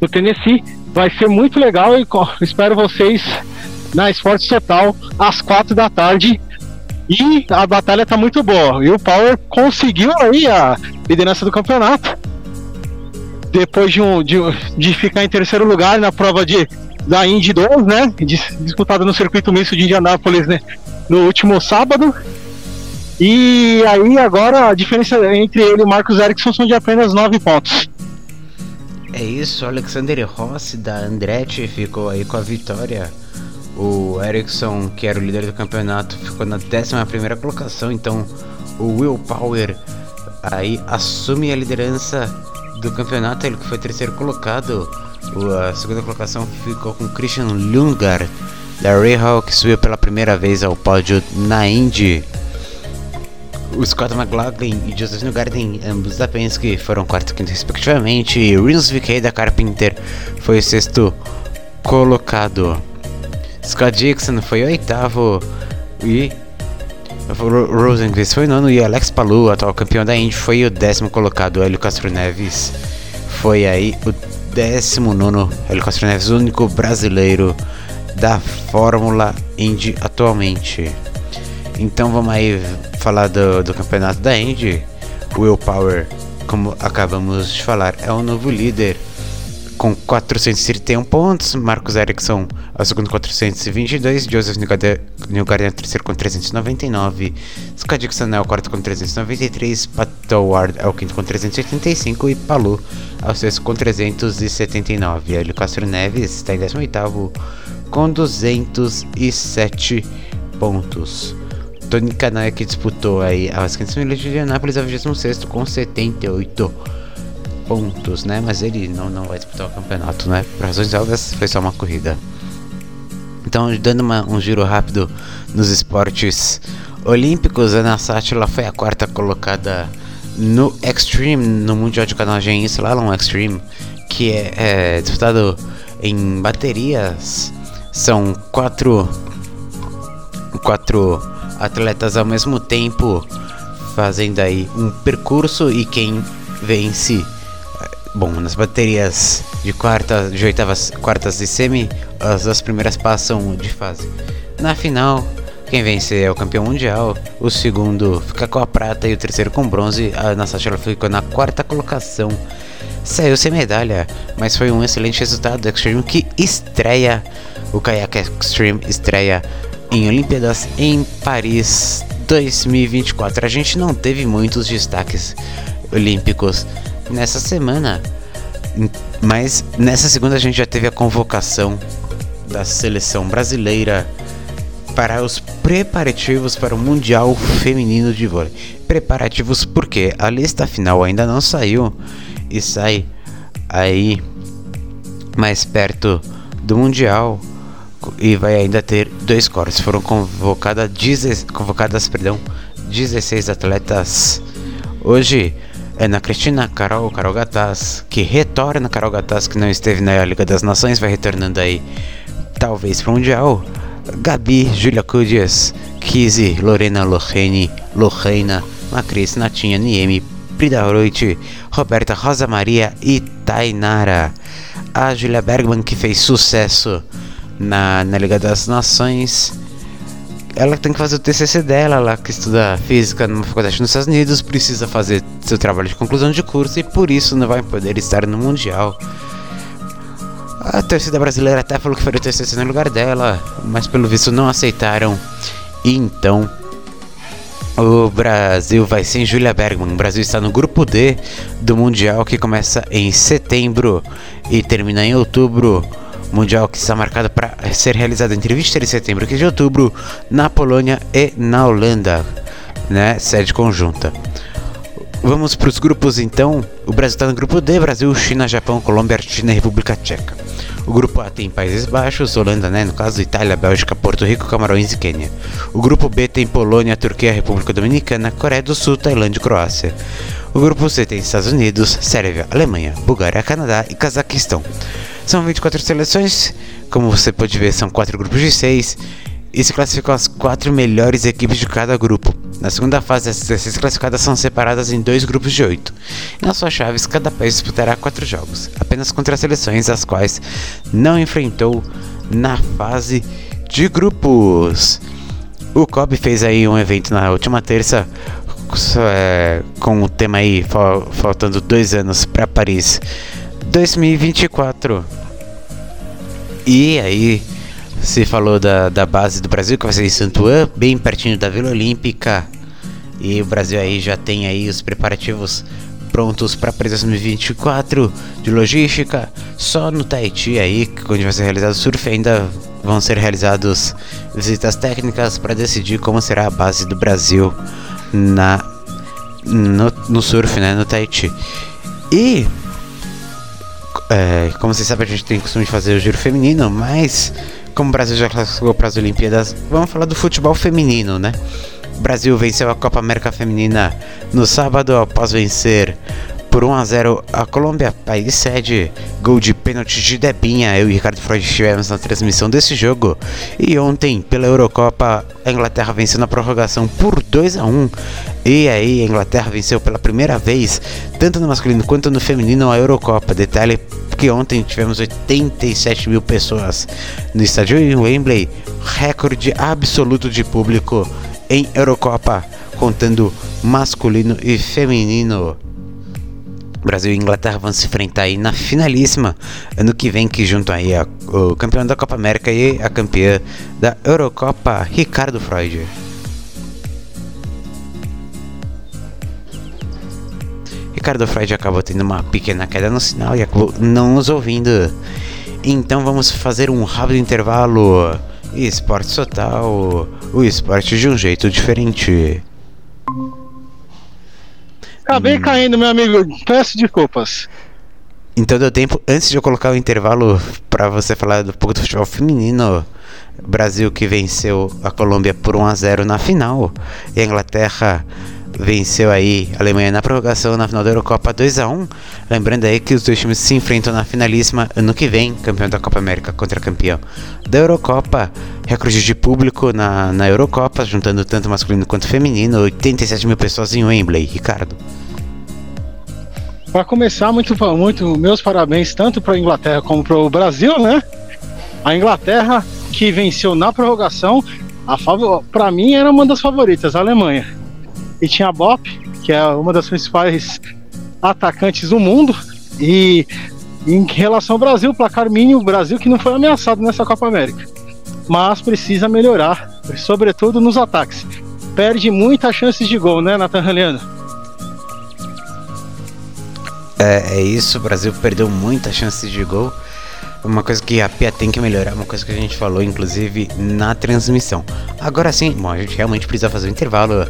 no Tennessee. Vai ser muito legal e espero vocês na Esportes Total às quatro da tarde. E a batalha tá muito boa. E o Power conseguiu aí a liderança do campeonato. Depois de, um, de, de ficar em terceiro lugar na prova de, da Indy 2, né? Dis- Disputada no circuito misto de Indianápolis, né? No último sábado. E aí agora a diferença entre ele e Marcos Ericsson são de apenas 9 pontos. É isso, Alexander Rossi da Andretti ficou aí com a vitória. O Ericsson, que era o líder do campeonato, ficou na 11 colocação. Então, o Will Power aí assume a liderança do campeonato. Ele que foi terceiro colocado. A segunda colocação ficou com Christian Lundgaard da Rahal, que subiu pela primeira vez ao pódio na Indy. O Scott McLaughlin e Joseph Newgarden, ambos da Penske, foram quarto e quinto respectivamente. E Rins VK da Carpenter foi o sexto colocado. Scott Dixon foi oitavo e Ro- Rosenqvist foi nono e Alex Palou, atual campeão da Indy, foi o décimo colocado. Hélio Castro Neves foi aí o décimo nono. Hélio Castro Neves, o único brasileiro da Fórmula Indy atualmente. Então vamos aí falar do, do campeonato da Indy. Will Power, como acabamos de falar, é o novo líder com 431 pontos. Marcos Ericsson é o segundo com 422. Joseph Newgarden é o terceiro com 399. Scott Dixon é o quarto com 393. Pat Howard é o quinto com 385. E Palu é o sexto com 379. Hélio Castro Neves está em 18 com 207 pontos. Tony Kanai que disputou aí as 500 milhas de Indianápolis é o 26 com 78 pontos, né? Mas ele não, não vai disputar o campeonato, né? Por razões óbvias, foi só uma corrida. Então, dando uma- um giro rápido nos esportes olímpicos, a Ana Sátila foi a quarta colocada no Extreme, no Mundial de Canoagem Slalom Extreme, que é, é disputado em baterias. São quatro quatro atletas ao mesmo tempo fazendo aí um percurso e quem vence bom nas baterias de quarta de oitavas quartas e semi as duas primeiras passam de fase. Na final quem vencer é o campeão mundial o segundo fica com a prata e o terceiro com bronze. A Anastasia ficou na quarta colocação. Saiu sem medalha mas foi um excelente resultado. Do Extreme que estreia o Kayak Extreme estreia em Olimpíadas em Paris 2024. A gente não teve muitos destaques olímpicos nessa semana. Mas nessa segunda a gente já teve a convocação da seleção brasileira para os preparativos para o Mundial Feminino de Vôlei. Preparativos porque a lista final ainda não saiu e sai aí mais perto do Mundial e vai ainda ter dois cortes. Foram convocadas, convocadas perdão, 16 atletas. Hoje é na Cristina Carol Carol Gataz, que retorna Carol Gataz, que não esteve na Liga das Nações, vai retornando aí, talvez para o Mundial. Gabi, Julia Cudias, Kizzy, Lorena Lorene, Lorena, Macris, Natinha, Niemi, Prida Roit, Roberta Rosa Maria e Tainara. A Julia Bergman, que fez sucesso na, na Liga das Nações, ela tem que fazer o TCC dela, ela que estuda física numa faculdade nos Estados Unidos, precisa fazer seu trabalho de conclusão de curso e por isso não vai poder estar no Mundial. A torcida brasileira até falou que faria o TCC no lugar dela, mas pelo visto não aceitaram. E então o Brasil vai sem Julia Bergman. O Brasil está no grupo D do Mundial que começa em setembro e termina em outubro. Mundial que está marcado para ser realizado entre 23 de setembro e 15 de outubro na Polônia e na Holanda, né? Sede conjunta. Vamos para os grupos então. O Brasil está no grupo D: Brasil, China, Japão, Colômbia, Argentina e República Tcheca. O grupo A tem Países Baixos, Holanda, né? No caso, Itália, Bélgica, Porto Rico, Camarões e Quênia. O grupo B tem Polônia, Turquia, República Dominicana, Coreia do Sul, Tailândia e Croácia. O grupo C tem Estados Unidos, Sérvia, Alemanha, Bulgária, Canadá e Cazaquistão. São 24 seleções, como você pode ver, são 4 grupos de 6 e se classificam as 4 melhores equipes de cada grupo. Na segunda fase, as 16 classificadas são separadas em dois grupos de 8. E nas suas chaves, cada país disputará 4 jogos, apenas contra as seleções as quais não enfrentou na fase de grupos. O COB fez aí um evento na última terça é, com o tema aí faltando dois anos para Paris 2024. E aí se falou da, da base do Brasil que vai ser em Santuan, bem pertinho da Vila Olímpica. E o Brasil aí já tem aí os preparativos prontos para Paris 2024 de logística. Só no Tahiti aí, onde vai ser realizado o surf, ainda vão ser realizados visitas técnicas para decidir como será a base do Brasil na no, no surf, né, no Tahiti. E é, como vocês sabem, a gente tem costume de fazer o giro feminino, mas como o Brasil já classificou para as Olimpíadas, vamos falar do futebol feminino, né? O Brasil venceu a Copa América Feminina no sábado após vencer por 1 a 0 a Colômbia, país sede. Gol de pênalti de Debinha. Eu e Ricardo Freud estivemos na transmissão desse jogo. E ontem, pela Eurocopa, a Inglaterra venceu na prorrogação por 2 a 1 E aí, a Inglaterra venceu pela primeira vez, tanto no masculino quanto no feminino, a Eurocopa. Detalhe que ontem tivemos 87 mil pessoas no estádio em Wembley, recorde absoluto de público em Eurocopa, contando masculino e feminino. Brasil e Inglaterra vão se enfrentar aí na finalíssima ano que vem, que junto aí a, o campeão da Copa América e a campeã da Eurocopa, Ricardo Freud. Ricardo Freud acabou tendo uma pequena queda no sinal e acabou não nos ouvindo. Então vamos fazer um rápido intervalo. Esporte total, o esporte de um jeito diferente. Acabei hum. caindo, meu amigo. Peço desculpas. Então deu tempo, antes de eu colocar o intervalo para você falar um pouco do futebol feminino, Brasil que venceu a Colômbia por 1 a 0 na final, e a Inglaterra venceu aí a Alemanha na prorrogação na final da Eurocopa 2 a 1 Lembrando aí que os dois times se enfrentam na finalíssima ano que vem, campeão da Copa América contra campeão da Eurocopa. Recorde de público na, na Eurocopa, juntando tanto masculino quanto feminino, 87 mil pessoas em Wembley, Ricardo. Para começar, muito, muito meus parabéns tanto para a Inglaterra como para o Brasil, né? A Inglaterra que venceu na prorrogação, para mim era uma das favoritas, a Alemanha e tinha a Bop, que é uma das principais atacantes do mundo. E em relação ao Brasil, placar mínimo, o Brasil que não foi ameaçado nessa Copa América. Mas precisa melhorar, sobretudo nos ataques. Perde muitas chances de gol, né, Nathan Leandro? É, é isso, o Brasil perdeu muita chance de gol. Uma coisa que a Pia tem que melhorar, uma coisa que a gente falou, inclusive, na transmissão. Agora sim, bom, a gente realmente precisa fazer um intervalo.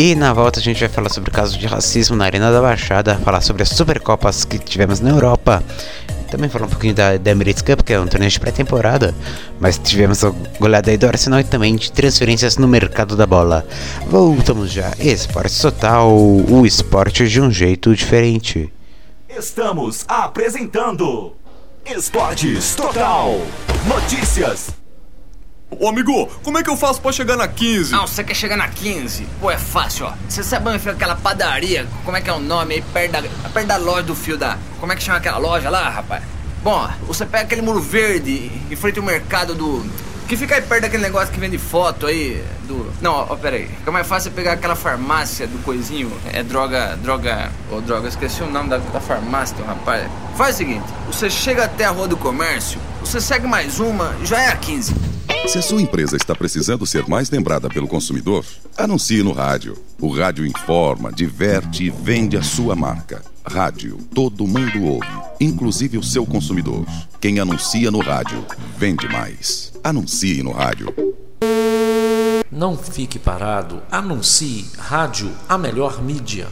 E na volta a gente vai falar sobre o caso de racismo na Arena da Baixada, falar sobre as Supercopas que tivemos na Europa. Também falar um pouquinho da, da Emirates Cup, que é um torneio de pré-temporada. Mas tivemos a goleada aí do Arsenal e também de transferências no mercado da bola. Voltamos já. Esporte Total, o esporte de um jeito diferente. Estamos apresentando Esportes Total. Notícias. Ô amigo, como é que eu faço pra chegar na 15? Não, você quer chegar na 15? Pô, é fácil, ó. Você sabe onde fica aquela padaria? Como é que é o nome aí? Perto da, perto da loja do fio da. Como é que chama aquela loja lá, rapaz? Bom, você pega aquele muro verde em frente ao mercado do. Que fica aí perto daquele negócio que vende foto aí do. Não, ó, pera aí. Fica mais fácil pegar aquela farmácia do coisinho. É droga. Droga. Ô, oh, droga, esqueci o nome da, da farmácia, rapaz. Faz o seguinte: você chega até a rua do comércio, você segue mais uma, já é a 15. Se a sua empresa está precisando ser mais lembrada pelo consumidor, anuncie no rádio. O rádio informa, diverte e vende a sua marca. Rádio, todo mundo ouve, inclusive o seu consumidor. Quem anuncia no rádio, vende mais. Anuncie no rádio. Não fique parado, anuncie. Rádio, a melhor mídia.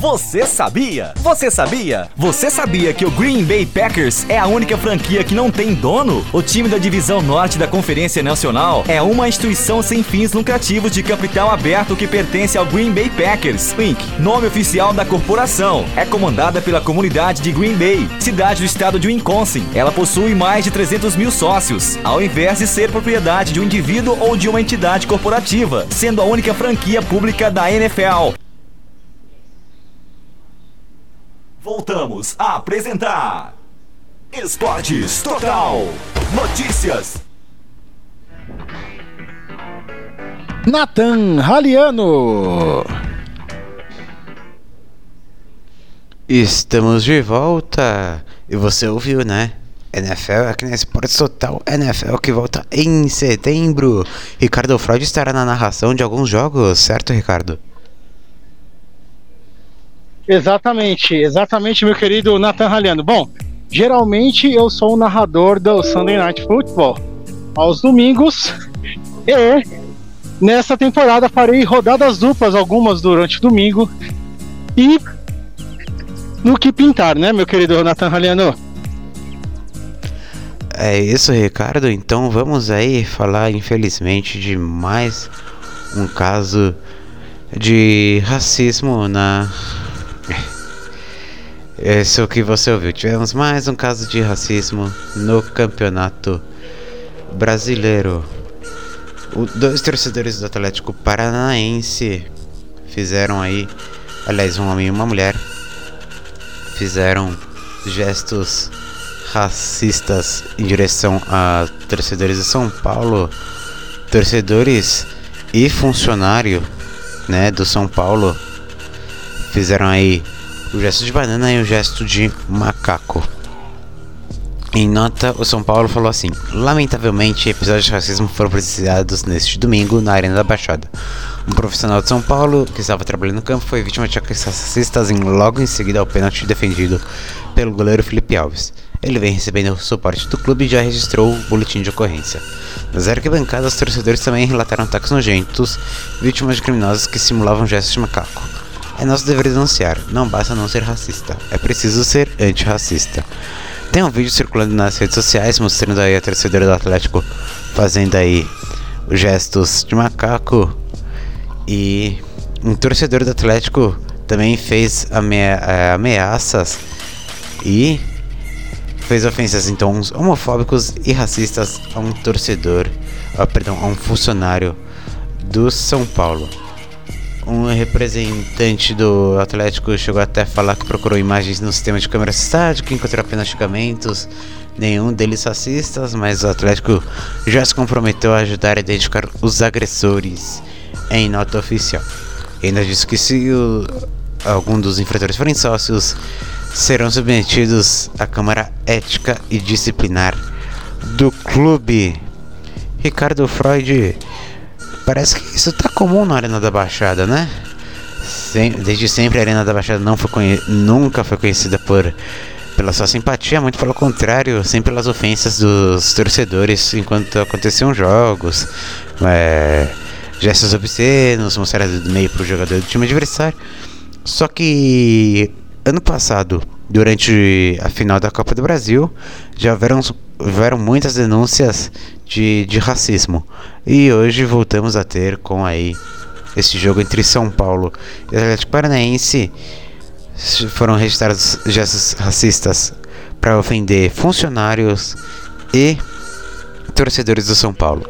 Você sabia? Você sabia? Você sabia que o Green Bay Packers é a única franquia que não tem dono? O time da divisão norte da Conferência Nacional é uma instituição sem fins lucrativos de capital aberto que pertence ao Green Bay Packers, Inc., nome oficial da corporação. É comandada pela comunidade de Green Bay, cidade do estado de Wisconsin. Ela possui mais de 300 mil sócios, ao invés de ser propriedade de um indivíduo ou de uma entidade corporativa, sendo a única franquia pública da NFL. Voltamos a apresentar Esportes Total. Notícias. Nathan Raliano. Estamos de volta. E você ouviu, né? NFL aqui na Esportes Total NFL que volta em setembro. Ricardo Freud estará na narração de alguns jogos, certo, Ricardo? Exatamente, exatamente, meu querido Nathan Raliano. Bom, geralmente eu sou o narrador do Sunday Night Football aos domingos e nessa temporada farei rodadas duplas, algumas durante o domingo e no que pintar, né, meu querido Nathan Raliano? É isso, Ricardo. Então vamos aí falar, infelizmente, de mais um caso de racismo na esse é que você ouviu. Tivemos mais um caso de racismo no campeonato brasileiro. O, dois torcedores do Atlético Paranaense fizeram aí, aliás, um homem e uma mulher, fizeram gestos racistas em direção a torcedores de São Paulo, torcedores e funcionário, né, do São Paulo fizeram aí o gesto de banana e o gesto de macaco. Em nota, o São Paulo falou assim: Lamentavelmente, episódios de racismo foram presenciados neste domingo na Arena da Baixada. Um profissional de São Paulo que estava trabalhando no campo foi vítima de ataques racistas em, logo em seguida ao pênalti defendido pelo goleiro Felipe Alves. Ele vem recebendo o suporte do clube e já registrou o boletim de ocorrência. Nas arquibancadas, torcedores também relataram ataques nojentos, vítimas de criminosos que simulavam gestos de macaco. É nosso dever denunciar. Não basta não ser racista. É preciso ser antirracista. Tem um vídeo circulando nas redes sociais mostrando aí a torcedora do Atlético fazendo aí os gestos de macaco. E um torcedor do Atlético também fez é, ameaças e fez ofensas em tons homofóbicos e racistas a um torcedor, ah, perdão, a um funcionário do São Paulo um representante do Atlético chegou até a falar que procurou imagens no sistema de câmera estática, encontrou apenas xingamentos, nenhum deles racistas, mas o Atlético já se comprometeu a ajudar a identificar os agressores em nota oficial. E ainda disse que se o, algum dos infratores forem sócios, serão submetidos à Câmara Ética e Disciplinar do clube. Ricardo Freud Parece que isso tá comum na Arena da Baixada, né? Sem, desde sempre a Arena da Baixada não foi nunca foi conhecida por pela sua simpatia, muito pelo contrário, sempre pelas ofensas dos torcedores enquanto aconteciam jogos, é, gestos obscenos, mostrar do meio para o jogador do time adversário. Só que ano passado, durante a final da Copa do Brasil, já houveram, houveram muitas denúncias de, de racismo. E hoje voltamos a ter com aí esse jogo entre São Paulo e Atlético Paranaense foram registrados gestos racistas para ofender funcionários e torcedores do São Paulo.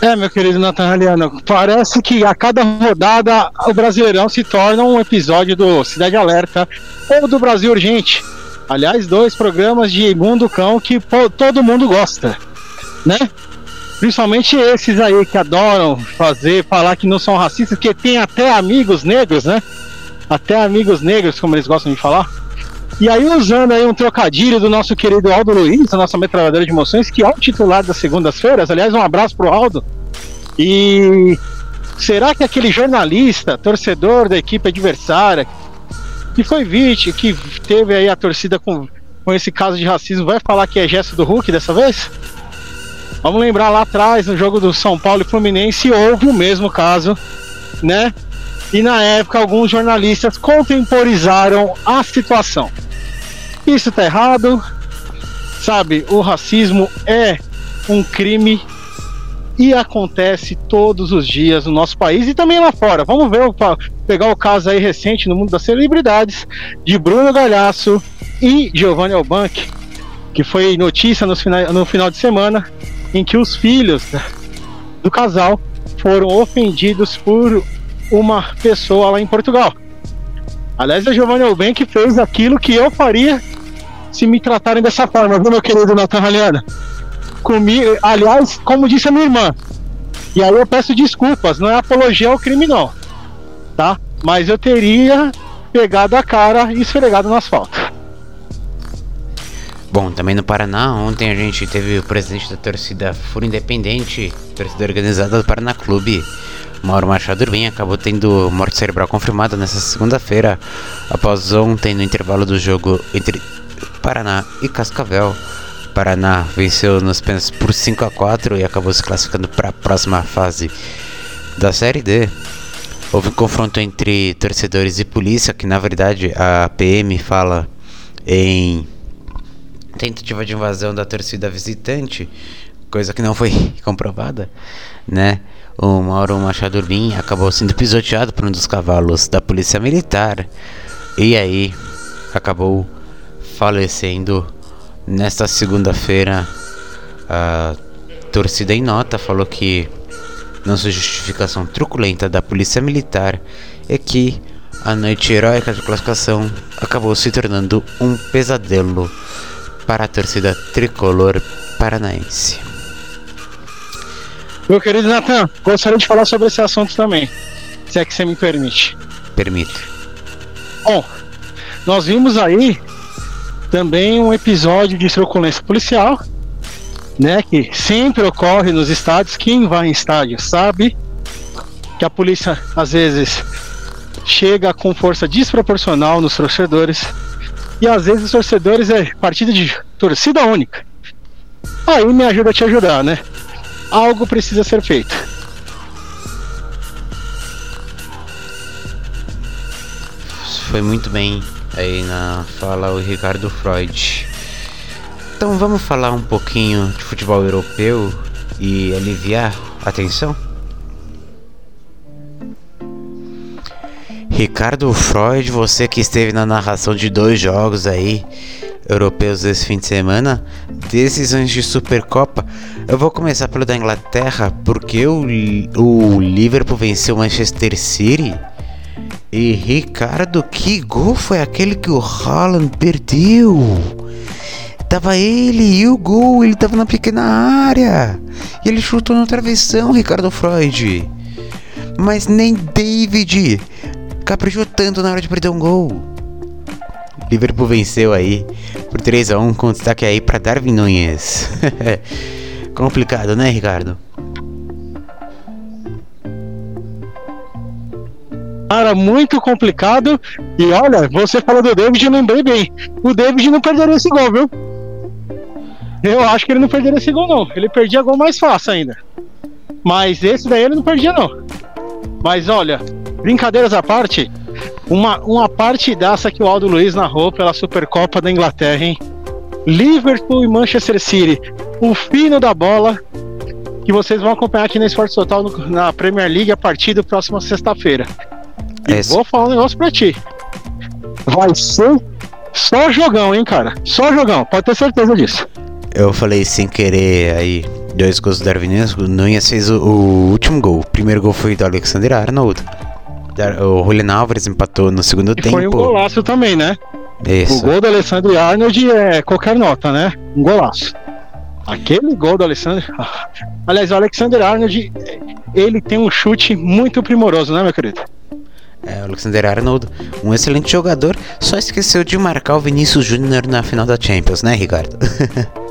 É, meu querido Nathan parece que a cada rodada o Brasileirão se torna um episódio do Cidade Alerta ou do Brasil Urgente. Aliás, dois programas de Mundo Cão que todo mundo gosta, né? Principalmente esses aí que adoram fazer, falar que não são racistas, que tem até amigos negros, né? Até amigos negros, como eles gostam de falar. E aí, usando aí um trocadilho do nosso querido Aldo Luiz, a nossa metralhadora de emoções, que é o titular das segundas-feiras. Aliás, um abraço pro Aldo. E será que aquele jornalista, torcedor da equipe adversária, que foi vítima, que teve aí a torcida com, com esse caso de racismo, vai falar que é gesto do Hulk dessa vez? Vamos lembrar lá atrás, no jogo do São Paulo e Fluminense, houve o mesmo caso, né? E na época, alguns jornalistas contemporizaram a situação. Isso tá errado, sabe? O racismo é um crime e acontece todos os dias no nosso país e também lá fora. Vamos ver, pegar o caso aí recente no mundo das celebridades de Bruno Galhaço e Giovanni Albanque, que foi notícia no final, no final de semana em que os filhos do casal foram ofendidos por uma pessoa lá em Portugal. Aliás, a Giovanni Alben fez aquilo que eu faria se me tratarem dessa forma, viu, meu querido Nathan Raliana? Comigo, aliás, como disse a minha irmã, e aí eu peço desculpas, não é apologia ao crime, não, tá? Mas eu teria pegado a cara e esfregado no asfalto. Bom, também no Paraná, ontem a gente teve o presidente da torcida Furo Independente, torcida organizada do Paraná Clube, Mauro Machado Urbim, acabou tendo morte cerebral confirmada nessa segunda-feira, após ontem no intervalo do jogo entre Paraná e Cascavel. Paraná venceu nos pênaltis por 5 a 4 e acabou se classificando para a próxima fase da Série D. Houve um confronto entre torcedores e polícia, que na verdade a PM fala em tentativa de invasão da torcida visitante, coisa que não foi comprovada, né? O Mauro Machado Urbim acabou sendo pisoteado por um dos cavalos da polícia militar e aí acabou falecendo nesta segunda-feira. A torcida em nota falou que nossa justificação truculenta da polícia militar é que a noite heróica de classificação acabou se tornando um pesadelo para a torcida tricolor paranaense. Meu querido Natan, gostaria de falar sobre esse assunto também, se é que você me permite. Permito. Bom, nós vimos aí também um episódio de truculência policial, né, que sempre ocorre nos estádios. Quem vai em estádio sabe que a polícia às vezes chega com força desproporcional nos torcedores e às vezes os torcedores é partida de torcida única. Aí me ajuda a te ajudar, né? Algo precisa ser feito. Foi muito bem aí na fala o Ricardo Freud. Então vamos falar um pouquinho de futebol europeu e aliviar a tensão? Ricardo Freud, você que esteve na narração de dois jogos aí europeus esse fim de semana, decisões de Supercopa. Eu vou começar pelo da Inglaterra, porque o, o Liverpool venceu o Manchester City. E Ricardo, que gol foi aquele que o Haaland perdeu? Tava ele e o gol, ele tava na pequena área. E ele chutou na travessão, Ricardo Freud. Mas nem David caprichou tanto na hora de perder um gol. Liverpool venceu aí por 3 a 1 com destaque aí para Darwin Nunes. Complicado, né, Ricardo? Cara, muito complicado. E olha, você falou do David, eu lembrei bem. O David não perderia esse gol, viu? Eu acho que ele não perderia esse gol, não. Ele perdia gol mais fácil ainda. Mas esse daí ele não perdia, não. Mas olha, brincadeiras à parte, uma, uma partidaça que o Aldo Luiz narrou pela Supercopa da Inglaterra, hein? Liverpool e Manchester City. O fino da bola que vocês vão acompanhar aqui na Esporte Total no, na Premier League a partir da próxima sexta-feira. E Esse- vou falar um negócio pra ti. Vai ser só jogão, hein, cara? Só jogão, pode ter certeza disso. Eu falei sem querer aí, dois gols do Darwin Nunes. O Nunes fez o, o último gol. O primeiro gol foi do Alexander Arnold. O Julian Álvares empatou no segundo E tempo. foi um golaço também, né? O Isso. gol do Alessandro Arnold é qualquer nota, né? Um golaço. Aquele gol do Alessandro. Aliás, o Alexander Arnold, ele tem um chute muito primoroso, né, meu querido? É, Alexander Arnold, um excelente jogador, só esqueceu de marcar o Vinícius Júnior na final da Champions, né, Ricardo?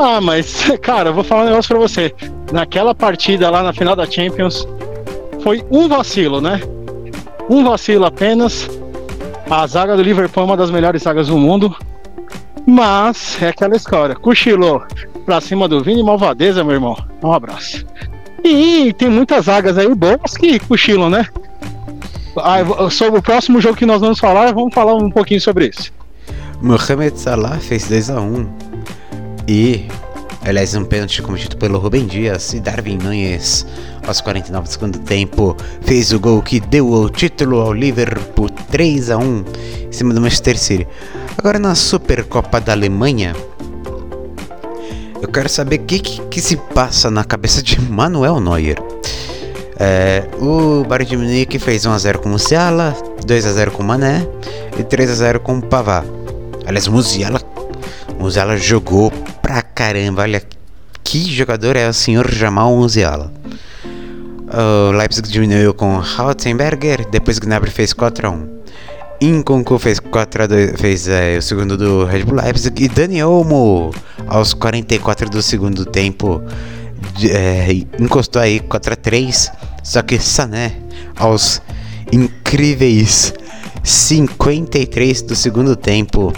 Ah, mas, cara, eu vou falar um negócio pra você. Naquela partida lá na final da Champions, foi um vacilo, né? Um vacilo apenas. A zaga do Liverpool é uma das melhores zagas do mundo. Mas é aquela história. Cochilou pra cima do Vini Malvadeza, meu irmão. Um abraço. E tem muitas zagas aí boas que cochilam, né? Ah, sobre o próximo jogo que nós vamos falar, vamos falar um pouquinho sobre isso. Mohamed Salah fez 2x1. E, aliás, um pênalti cometido pelo Rubem Dias e Darwin Nunes aos 49 do segundo tempo fez o gol que deu o título ao Liverpool 3x1 em cima do Manchester City. Agora na Supercopa da Alemanha, eu quero saber o que, que, que se passa na cabeça de Manuel Neuer. É, o Bayern de Munique fez 1x0 com o Musiala, 2x0 com o Mané e 3x0 com o Pavard. Aliás, o Musiala, Musiala jogou pra caramba. Olha que jogador é o senhor Jamal Musiala. O Leipzig diminuiu com Rautenberger, depois Gnabry fez 4x1. Inconco fez 4x2, fez é, o segundo do Red Bull Leipzig. E Dani Olmo, aos 44 do segundo tempo, é, encostou aí 4x3. Só que Sané, aos incríveis 53 do segundo tempo,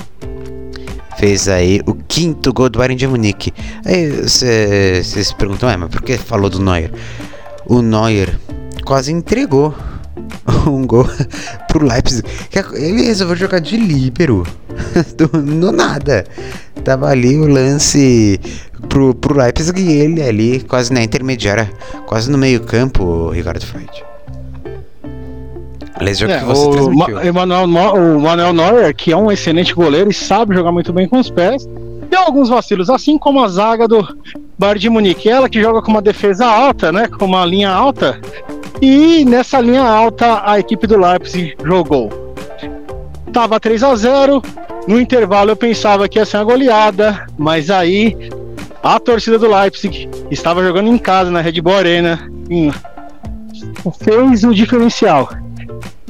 fez aí o quinto gol do Bayern de Munique. Aí você se perguntam, é, mas por que falou do Neuer? O Neuer quase entregou um gol pro Leipzig. que Ele resolveu jogar de líbero. do, do nada. Tava ali o lance pro, pro Leipzig e ele ali, quase na intermediária, quase no meio campo, Ricardo Freud. Aliás, É, que você o. Ma Emmanuel No- o Manuel Neuer, que é um excelente goleiro e sabe jogar muito bem com os pés, tem alguns vacilos, assim como a zaga do Bayern de Munique, ela que joga com uma defesa alta, né, com uma linha alta, e nessa linha alta a equipe do Leipzig jogou. Tava 3 a 0 no intervalo eu pensava que ia ser uma goleada, mas aí a torcida do Leipzig estava jogando em casa na Red Bull Arena, hum, fez o diferencial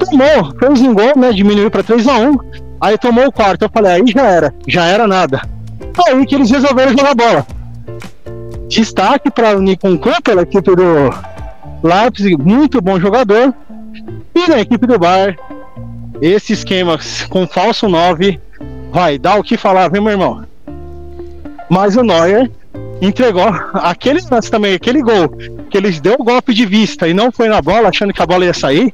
tomou, fez um gol, né? Diminuiu pra 3x1. Aí tomou o quarto. Eu falei, aí já era, já era nada. Aí que eles resolveram jogar bola. Destaque para o Nikon Cooper, a equipe do Leipzig, muito bom jogador. E na equipe do Bayern, esse esquema com falso 9 vai dar o que falar, viu, meu irmão? Mas o Neuer entregou aquele lance também, aquele gol que eles deu o golpe de vista e não foi na bola, achando que a bola ia sair.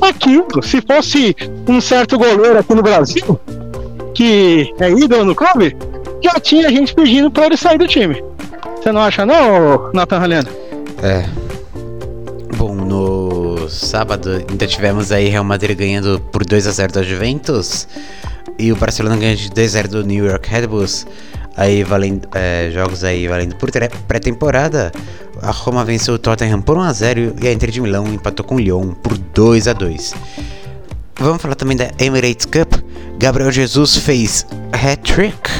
Aquilo, se fosse um certo goleiro aqui no Brasil, que é ídolo no clube, já tinha gente pedindo para ele sair do time. Você não acha, não, Nathan Haleno? É. Bom, no sábado ainda tivemos aí Real Madrid ganhando por 2 a 0 da Juventus e o Barcelona ganhando de 2 a 0 do New York Red Bulls. Aí valendo é, jogos aí valendo por pré-temporada. A Roma venceu o Tottenham por 1 a 0 e a Inter de Milão empatou com o Lyon por 2 a 2. Vamos falar também da Emirates Cup. Gabriel Jesus fez hat-trick,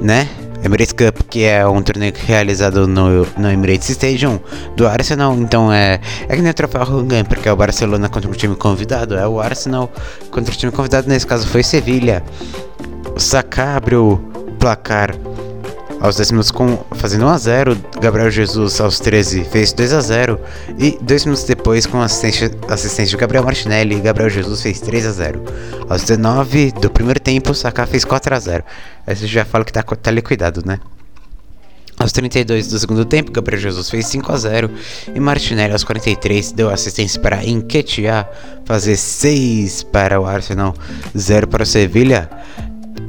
né? Emirates Cup, que é um torneio realizado no, no Emirates Stadium do Arsenal. Então é, é que nem o troféu porque é o Barcelona contra o time convidado. É o Arsenal contra o time convidado, nesse caso foi Sevilha. O Saka abriu o placar aos 10 minutos com, fazendo 1x0. Gabriel Jesus aos 13 fez 2x0. E dois minutos depois, com assistência, assistência de Gabriel Martinelli, Gabriel Jesus fez 3x0. Aos 19 do primeiro tempo, Saka fez 4x0. Aí você já fala que tá, tá liquidado, né? Aos 32 do segundo tempo, Gabriel Jesus fez 5 a 0 e Martinelli aos 43 deu assistência para Enquetear fazer 6 para o Arsenal, 0 para o Sevilha.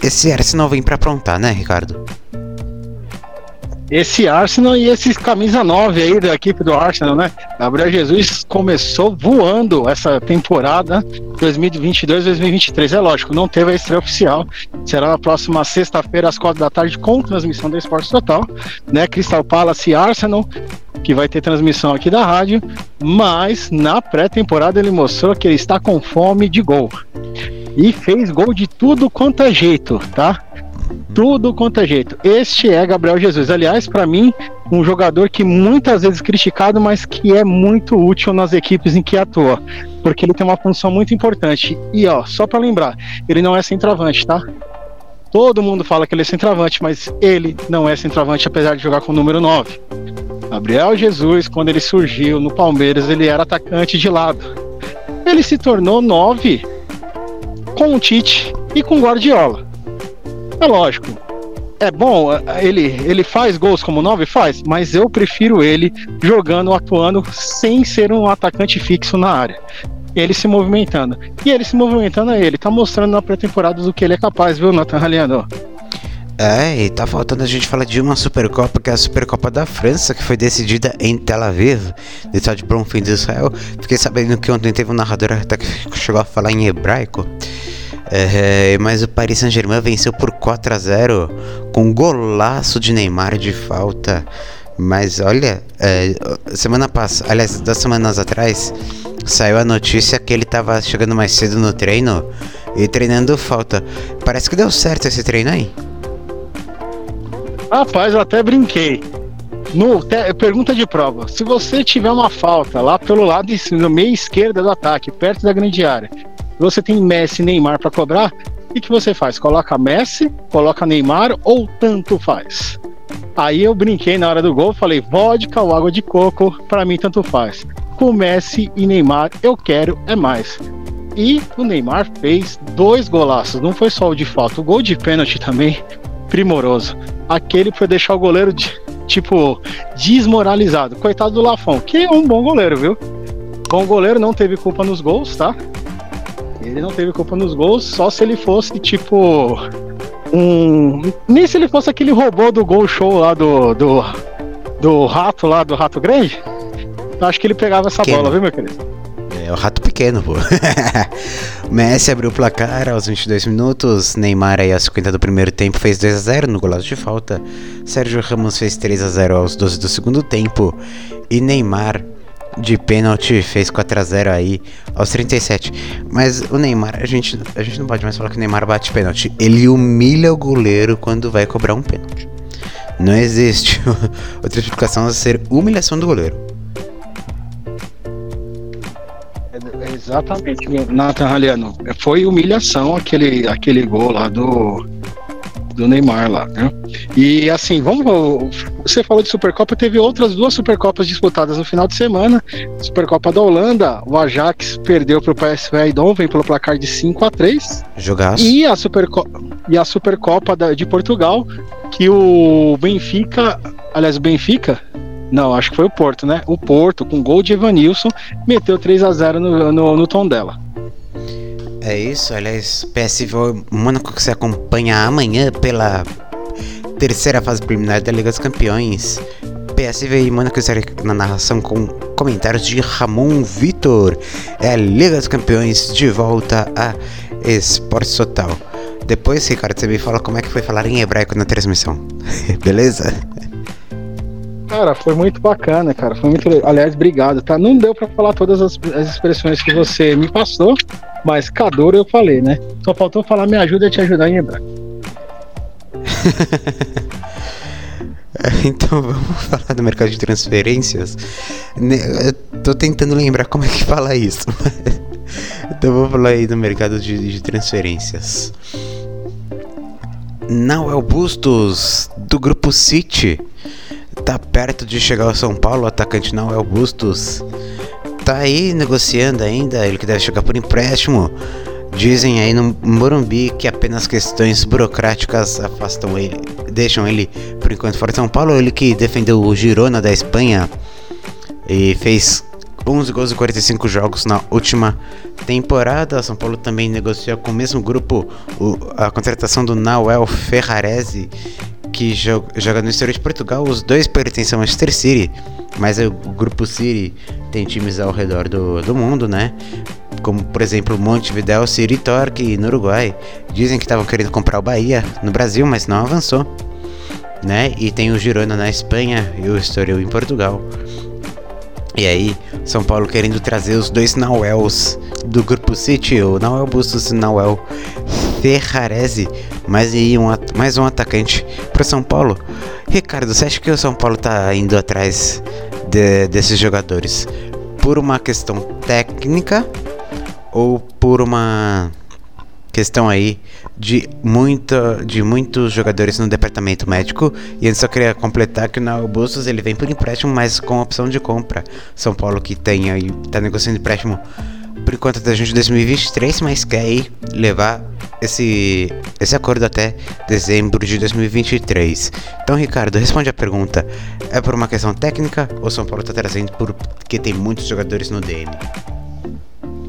Esse Arsenal vem para aprontar, né, Ricardo? Esse Arsenal e esse camisa 9 aí da equipe do Arsenal, né? Gabriel Jesus começou voando essa temporada 2022-2023. É lógico, não teve a estreia oficial. Será na próxima sexta-feira às quatro da tarde com transmissão do Esporte Total, né? Crystal Palace e Arsenal que vai ter transmissão aqui da rádio, mas na pré-temporada ele mostrou que ele está com fome de gol. E fez gol de tudo quanto é jeito, tá? Tudo quanto é jeito. Este é Gabriel Jesus. Aliás, para mim, um jogador que muitas vezes criticado, mas que é muito útil nas equipes em que atua, porque ele tem uma função muito importante. E ó, só para lembrar, ele não é centroavante, tá? Todo mundo fala que ele é centroavante, mas ele não é centroavante apesar de jogar com o número 9. Gabriel Jesus, quando ele surgiu no Palmeiras, ele era atacante de lado. Ele se tornou 9 com o Tite e com o Guardiola. É lógico. É bom, é, ele, ele faz gols como nove? Faz, mas eu prefiro ele jogando, atuando sem ser um atacante fixo na área. Ele se movimentando. E ele se movimentando, ele tá mostrando na pré-temporada do que ele é capaz, viu, Nathan Raliano? É, e tá faltando a gente falar de uma Supercopa, que é a Supercopa da França, que foi decidida em Tel Aviv, no estado de Bronfim de Israel. Fiquei sabendo que ontem teve um narrador até que chegou a falar em hebraico. É, mas o Paris Saint-Germain venceu por 4 a 0 com golaço de Neymar de falta. Mas olha, é, semana passada, aliás, duas semanas atrás, saiu a notícia que ele estava chegando mais cedo no treino e treinando falta. Parece que deu certo esse treino aí. Rapaz, eu até brinquei. No, te, pergunta de prova. Se você tiver uma falta lá pelo lado no meio esquerdo do ataque, perto da grande área, você tem Messi e Neymar para cobrar, o que, você faz? Coloca Messi, coloca Neymar ou tanto faz? Aí eu brinquei na hora do gol, falei vodka ou água de coco, para mim tanto faz. Com Messi e Neymar eu quero é mais. E o Neymar fez dois golaços, não foi só o de falta, o gol de pênalti também primoroso. Aquele foi deixar o goleiro de, tipo desmoralizado. Coitado do Lafon, que é um bom goleiro, viu? Bom goleiro não teve culpa nos gols, tá? Ele não teve culpa nos gols, só se ele fosse tipo um. Nem se ele fosse aquele robô do gol show lá do. do, do rato lá, do rato grande. Eu acho que ele pegava essa pequeno. bola, viu, meu querido? É o rato pequeno, pô. Messi abriu o placar aos 22 minutos. Neymar aí aos 50 do primeiro tempo fez 2 a 0 no golaço de falta. Sérgio Ramos fez 3 a 0 aos 12 do segundo tempo. E Neymar de pênalti, fez 4 a 0 aí aos 37. Mas o Neymar, a gente, a gente não pode mais falar que o Neymar bate pênalti. Ele humilha o goleiro quando vai cobrar um pênalti. Não existe outra explicação a ser humilhação do goleiro. É, exatamente, Nathan Haliano. Foi humilhação aquele, aquele gol lá do, do Neymar lá, né? E assim, vamos. Você falou de Supercopa, teve outras duas Supercopas disputadas no final de semana. Supercopa da Holanda, o Ajax perdeu para o PSV Eindhoven pelo placar de 5 a 3 Jogaço. E a Supercopa, e a Supercopa da, de Portugal, que o Benfica, aliás, o Benfica não, acho que foi o Porto, né? O Porto, com gol de Evanilson, meteu 3 a 0 no, no, no tom dela. É isso, aliás, PSV Mônaco que se acompanha amanhã pela terceira fase preliminar da Liga dos Campeões. PSV e Mônaco na narração com comentários de Ramon Vitor. É a Liga dos Campeões de volta a Esporte Total. Depois, Ricardo, você me fala como é que foi falar em hebraico na transmissão. Beleza? Cara, foi muito bacana, cara. Foi muito. Aliás, obrigado, tá? Não deu para falar todas as, as, expressões que você me passou, mas Cador eu falei, né? Só faltou falar me ajuda a te ajudar em hebraico. então vamos falar do mercado de transferências. Eu tô tentando lembrar como é que fala isso. então vamos falar aí do mercado de, de transferências. Nauel Bustos do grupo City tá perto de chegar ao São Paulo, o atacante não é o Bustos. Tá aí negociando ainda, ele que deve chegar por empréstimo. Dizem aí no Morumbi que apenas questões burocráticas afastam ele, deixam ele por enquanto fora de São Paulo. Ele que defendeu o Girona da Espanha e fez 11 gols em 45 jogos na última temporada. São Paulo também negociou com o mesmo grupo o, a contratação do Nauel Ferrarese, que joga, joga no exterior de Portugal. Os dois pertencem ao Manchester City, mas o grupo City tem times ao redor do, do mundo, né? Como por exemplo Montevideo City Torque no Uruguai. Dizem que estavam querendo comprar o Bahia no Brasil, mas não avançou. Né? E tem o Girona na Espanha e o Estoril em Portugal. E aí, São Paulo querendo trazer os dois Nauels do Grupo City, o Nauel Bustos e o Nauel Ferrarese, mais, aí um, mais um atacante para São Paulo. Ricardo, você acha que o São Paulo tá indo atrás de, desses jogadores por uma questão técnica ou por uma questão aí de, muita, de muitos jogadores no departamento médico. E eu só queria completar que o Nau Bustos ele vem por empréstimo, mas com opção de compra. São Paulo que tem aí, tá negociando empréstimo por enquanto da junho de 2023, mas quer aí levar esse, esse acordo até dezembro de 2023. Então, Ricardo, responde a pergunta: é por uma questão técnica ou São Paulo está trazendo porque tem muitos jogadores no DM?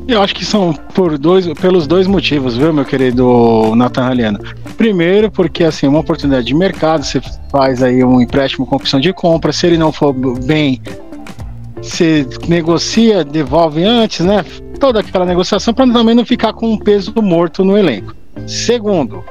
Eu acho que são por dois, pelos dois motivos, viu, meu querido Nathan Haliano. Primeiro, porque assim, uma oportunidade de mercado, você faz aí um empréstimo com opção de compra, se ele não for bem, você negocia, devolve antes, né? Toda aquela negociação para também não ficar com um peso morto no elenco. Segundo,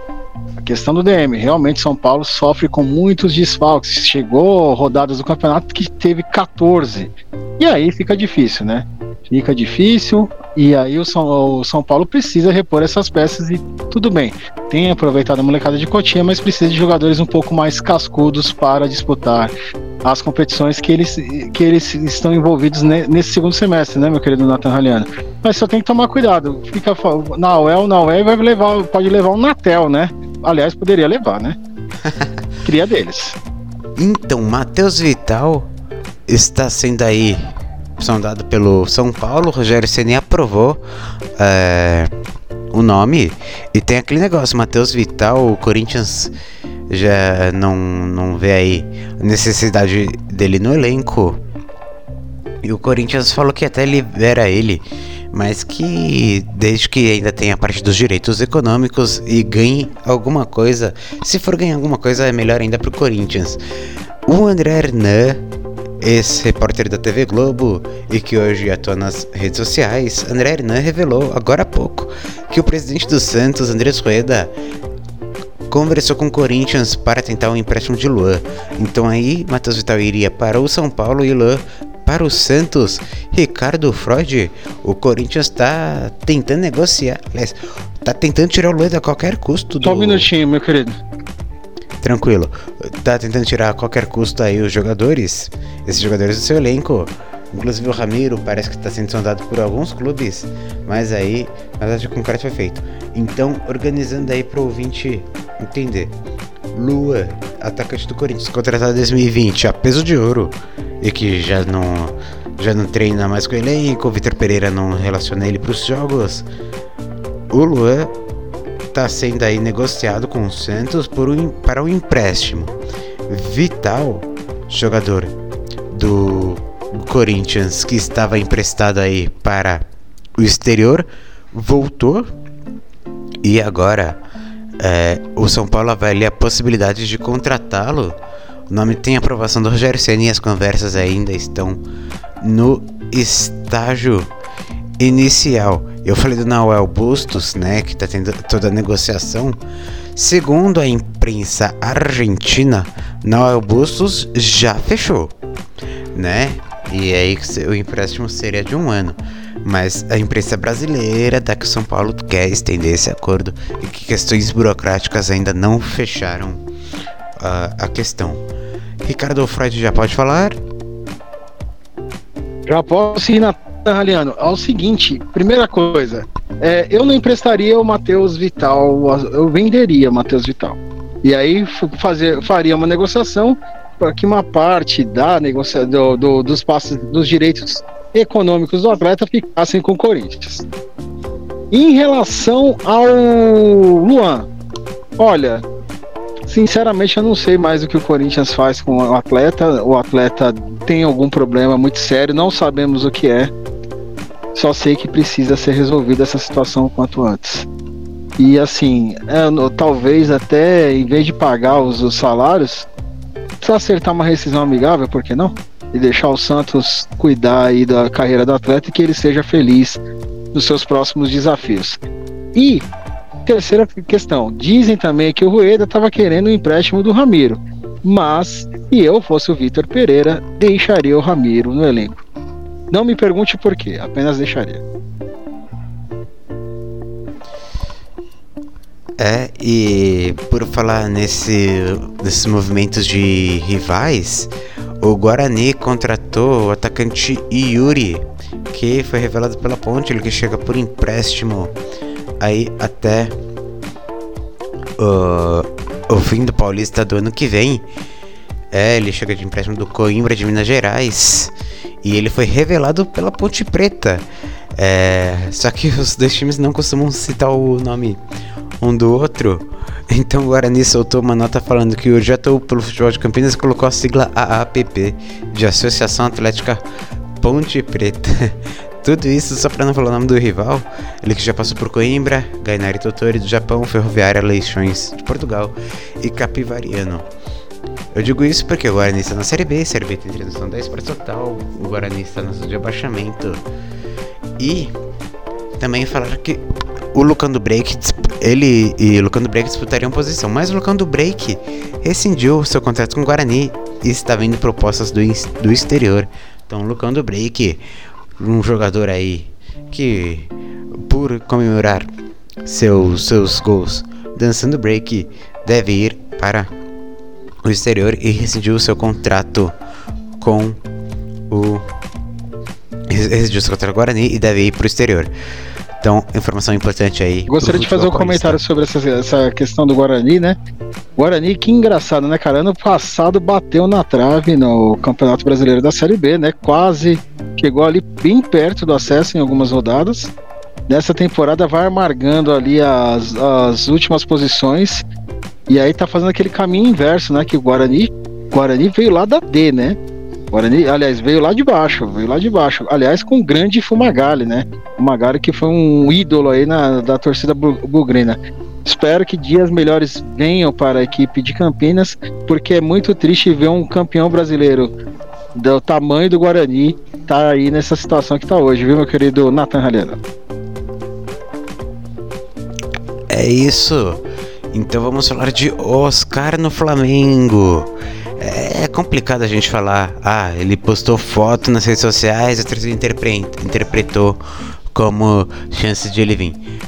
a questão do DM. Realmente São Paulo sofre com muitos desfalques. Chegou rodadas do campeonato que teve 14. E aí fica difícil, né? Fica difícil e aí o São, o São Paulo precisa repor essas peças e tudo bem. Tem aproveitado a molecada de Cotinha, mas precisa de jogadores um pouco mais cascudos para disputar as competições que eles, que eles estão envolvidos nesse segundo semestre, né, meu querido Nathan Haliano? Mas só tem que tomar cuidado. Fica na UEL, na UEL vai levar, pode levar um Natel, né? Aliás, poderia levar, né? Cria deles. Então, Matheus Vital está sendo aí sondado pelo São Paulo, Rogério Ceni aprovou é, o nome e tem aquele negócio, Matheus Vital, o Corinthians já não, não vê aí a necessidade dele no elenco. E o Corinthians falou que até libera ele, mas que desde que ainda tenha parte dos direitos econômicos e ganhe alguma coisa, se for ganhar alguma coisa é melhor ainda pro Corinthians. O André Hernan Ex-repórter da TV Globo e que hoje atua nas redes sociais, André Hernan revelou agora há pouco que o presidente do Santos, Andrés Rueda, conversou com o Corinthians para tentar um empréstimo de Luan. Então aí, Matheus Vital iria para o São Paulo e Luan para o Santos. Ricardo Freud, o Corinthians está tentando negociar, aliás, está tentando tirar o Luan a qualquer custo. Do... Só um minutinho, meu querido tranquilo. Tá tentando tirar a qualquer custo aí os jogadores, esses jogadores do seu elenco. Inclusive o Ramiro parece que está sendo sondado por alguns clubes, mas aí nada de concreto foi feito. Então, organizando aí para o ouvinte entender. Lua, atacante do Corinthians, contratado em 2020 a peso de ouro e que já não já não treina mais com o elenco, o Vitor Pereira não relaciona ele para os jogos. O Luan está sendo aí negociado com o Santos por um, para um empréstimo. Vital, jogador do Corinthians que estava emprestado aí para o exterior, voltou e agora é, o São Paulo avalia a possibilidade de contratá-lo. O nome tem aprovação do Rogério Senna e as conversas ainda estão no estágio inicial. Eu falei do Noel Bustos, né, que está tendo toda a negociação. Segundo a imprensa argentina, Noel Bustos já fechou, né? E aí o empréstimo seria de um ano. Mas a imprensa brasileira dá que São Paulo quer estender esse acordo e que questões burocráticas ainda não fecharam uh, a questão. Ricardo Freud já pode falar? Já posso ir na Raliano, é o seguinte, primeira coisa, é, eu não emprestaria o Matheus Vital, eu venderia o Matheus Vital. E aí fazer, faria uma negociação para que uma parte da negocia do, do, dos passos dos direitos econômicos do atleta ficassem com o Corinthians. Em relação ao Luan, olha, sinceramente eu não sei mais o que o Corinthians faz com o atleta. O atleta tem algum problema muito sério, não sabemos o que é. Só sei que precisa ser resolvida essa situação o quanto antes. E assim, é, talvez até em vez de pagar os, os salários, precisa acertar uma rescisão amigável, por que não? E deixar o Santos cuidar aí da carreira do atleta e que ele seja feliz nos seus próximos desafios. E terceira questão, dizem também que o Rueda estava querendo o um empréstimo do Ramiro, mas se eu fosse o Vitor Pereira, deixaria o Ramiro no elenco. Não me pergunte por quê, apenas deixaria. É, e por falar nesse, nesses movimentos de rivais, o Guarani contratou o atacante Yuri, que foi revelado pela Ponte, ele que chega por empréstimo aí até o, o fim do Paulista do ano que vem. É, ele chega de empréstimo do Coimbra de Minas Gerais e ele foi revelado pela Ponte Preta. É, só que os dois times não costumam citar o nome um do outro. Então o Guarani soltou uma nota falando que o Jetou pelo Futebol de Campinas colocou a sigla AAPP de Associação Atlética Ponte Preta. Tudo isso só para não falar o nome do rival. Ele que já passou por Coimbra, Gainari Totori do Japão, Ferroviária Leixões de Portugal e Capivariano. Eu digo isso porque o Guarani está na Série B, Série B tem tradução 10 para total, o Guarani está na zona de abaixamento. E também falaram que o Lucando Break, ele e o Lucando Break disputariam posição, mas o Lucando Break rescindiu seu contrato com o Guarani e está vendo propostas do, do exterior. Então, o Lucando Break, um jogador aí que, por comemorar seus, seus gols dançando break, deve ir para o exterior e rescindiu seu contrato com o. Rescindiu seu contrato com o Guarani e deve ir para o exterior. Então, informação importante aí. Gostaria de fazer um comentário sobre essa, essa questão do Guarani, né? Guarani, que engraçado, né, cara? Ano passado bateu na trave no Campeonato Brasileiro da Série B, né? Quase chegou ali bem perto do acesso em algumas rodadas. Nessa temporada vai amargando ali as, as últimas posições. E aí tá fazendo aquele caminho inverso, né? Que o Guarani, Guarani veio lá da D, né? Guarani, aliás, veio lá de baixo, veio lá de baixo. Aliás, com o grande Fumagalli, né? Fumagalli que foi um ídolo aí na, da torcida bugrina. Espero que dias melhores venham para a equipe de Campinas, porque é muito triste ver um campeão brasileiro do tamanho do Guarani tá aí nessa situação que tá hoje, viu, meu querido Nathan Ralhano? É isso. Então vamos falar de Oscar no Flamengo. É complicado a gente falar, ah, ele postou foto nas redes sociais e outros interpretou como chance de ele vir.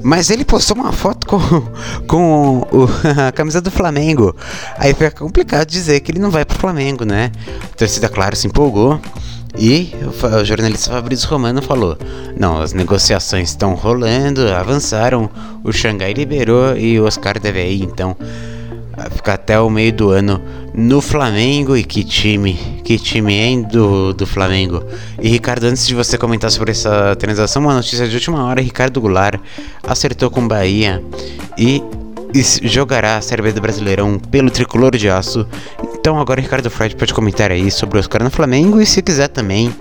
Mas ele postou uma foto com, com o, a camisa do Flamengo. Aí fica complicado dizer que ele não vai pro Flamengo, né? A torcida, claro, se empolgou. E o jornalista Fabrício Romano falou: Não, as negociações estão rolando, avançaram, o Xangai liberou e o Oscar deve ir, então ficar até o meio do ano no Flamengo. E que time, que time, hein, do, do Flamengo. E Ricardo, antes de você comentar sobre essa transação, uma notícia de última hora: Ricardo Goulart acertou com Bahia e, e jogará a Série B do Brasileirão pelo tricolor de aço. Então agora Ricardo Freud pode comentar aí sobre o Oscar no Flamengo e se quiser também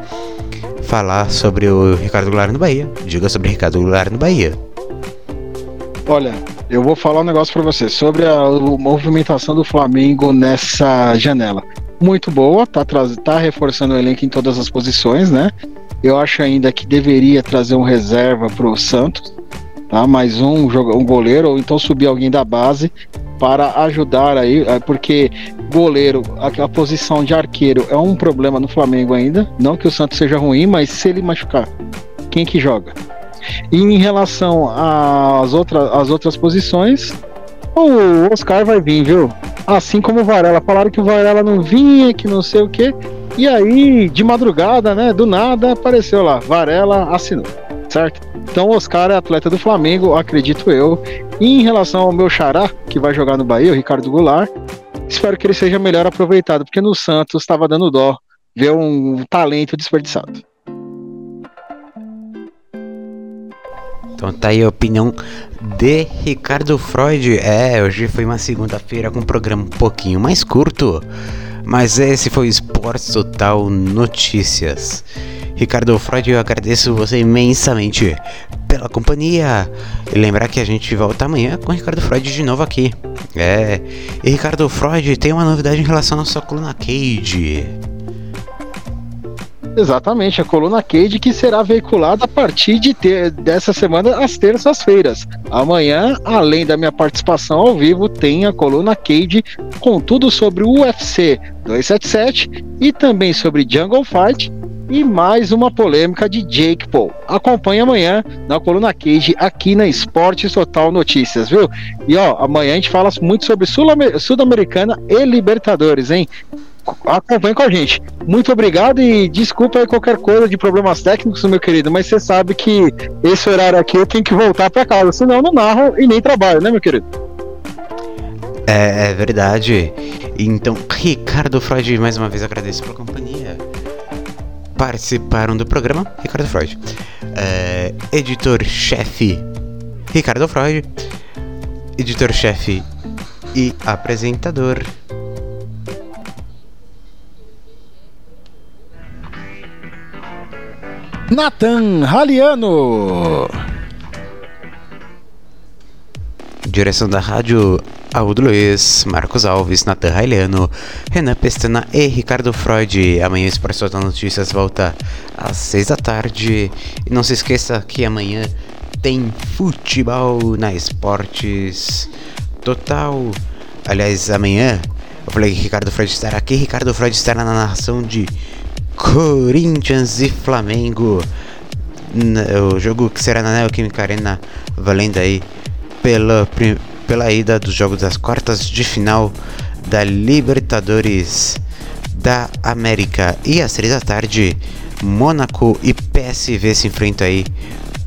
falar sobre o Ricardo Goulart no Bahia, diga sobre Ricardo Goulart no Bahia. Olha, eu vou falar um negócio para você sobre a, movimentação do Flamengo nessa janela. Muito boa, tá, tá reforçando o elenco em todas as posições, né? Eu acho ainda que deveria trazer um reserva pro Santos, tá? Mais um, um goleiro, ou então subir alguém da base para ajudar aí, é, porque goleiro, a, posição de arqueiro é um problema no Flamengo ainda. Não que o Santos seja ruim, mas se ele machucar, quem que joga? E em relação às outras, às outras posições, o Oscar vai vir, viu? Assim como o Varela. Falaram que o Varela não vinha, que não sei o quê. E aí, de madrugada, né? Do nada, apareceu lá. Varela assinou. certo? Então Oscar é atleta do Flamengo, acredito eu. E em relação ao meu xará, que vai jogar no Bahia, o Ricardo Goulart, espero que ele seja melhor aproveitado, porque no Santos estava dando dó ver um talento desperdiçado. Então tá aí a opinião de Ricardo Freud. É, hoje foi uma segunda-feira com um programa um pouquinho mais curto, mas esse foi o Esporte Total Notícias. Ricardo Freud, eu agradeço você imensamente pela companhia. E lembrar que a gente volta amanhã com o Ricardo Freud de novo aqui. É, e Ricardo Freud tem uma novidade em relação à sua coluna Cage. Exatamente, a coluna Cade que será veiculada a partir de ter, dessa semana às terças-feiras. Amanhã, além da minha participação ao vivo, tem a coluna Cade com tudo sobre o UFC 277 e também sobre Jungle Fight e mais uma polêmica de Jake Paul. Acompanhe amanhã na coluna Cage aqui na Esportes Total Notícias, viu? E ó, amanhã a gente fala muito sobre Sul-Americana e Libertadores, hein? Acompanhe com a gente. Muito obrigado e desculpa aí qualquer coisa de problemas técnicos, meu querido, mas você sabe que esse horário aqui eu tenho que voltar para casa, senão eu não narro e nem trabalho, né, meu querido? É, é verdade. Então, Ricardo Freud, mais uma vez agradeço pela companhia. Participaram do programa Ricardo Freud, é, editor-chefe Ricardo Freud, editor-chefe e apresentador Nathan Raliano. Direção da rádio Aldo Luiz, Marcos Alves, Nathan Raliano, Renan Pestana e Ricardo Freud. Amanhã o Esporte Total Notícias volta às 6 da tarde. E não se esqueça que amanhã tem futebol na Esportes Total. Aliás, amanhã eu falei que Ricardo Freud estará aqui. Ricardo Freud estará na narração de Corinthians e Flamengo. O jogo que será na Neoquímica Arena, valendo aí pela, pela ida dos jogos das quartas de final da Libertadores da América. E às três da tarde, Mônaco e PSV se enfrentam aí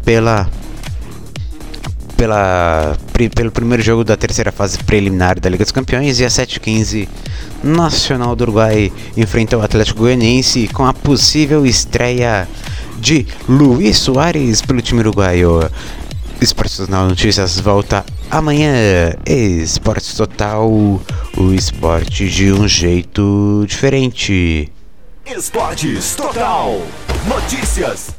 pela pela, pelo primeiro jogo da terceira fase preliminar da Liga dos Campeões e às 7h15 Nacional do Uruguai enfrenta o Atlético Goianiense com a possível estreia de Luiz Soares pelo time uruguaio. Esporte Total Notícias volta amanhã. Esporte Total, o esporte de um jeito diferente. Esportes Total Notícias.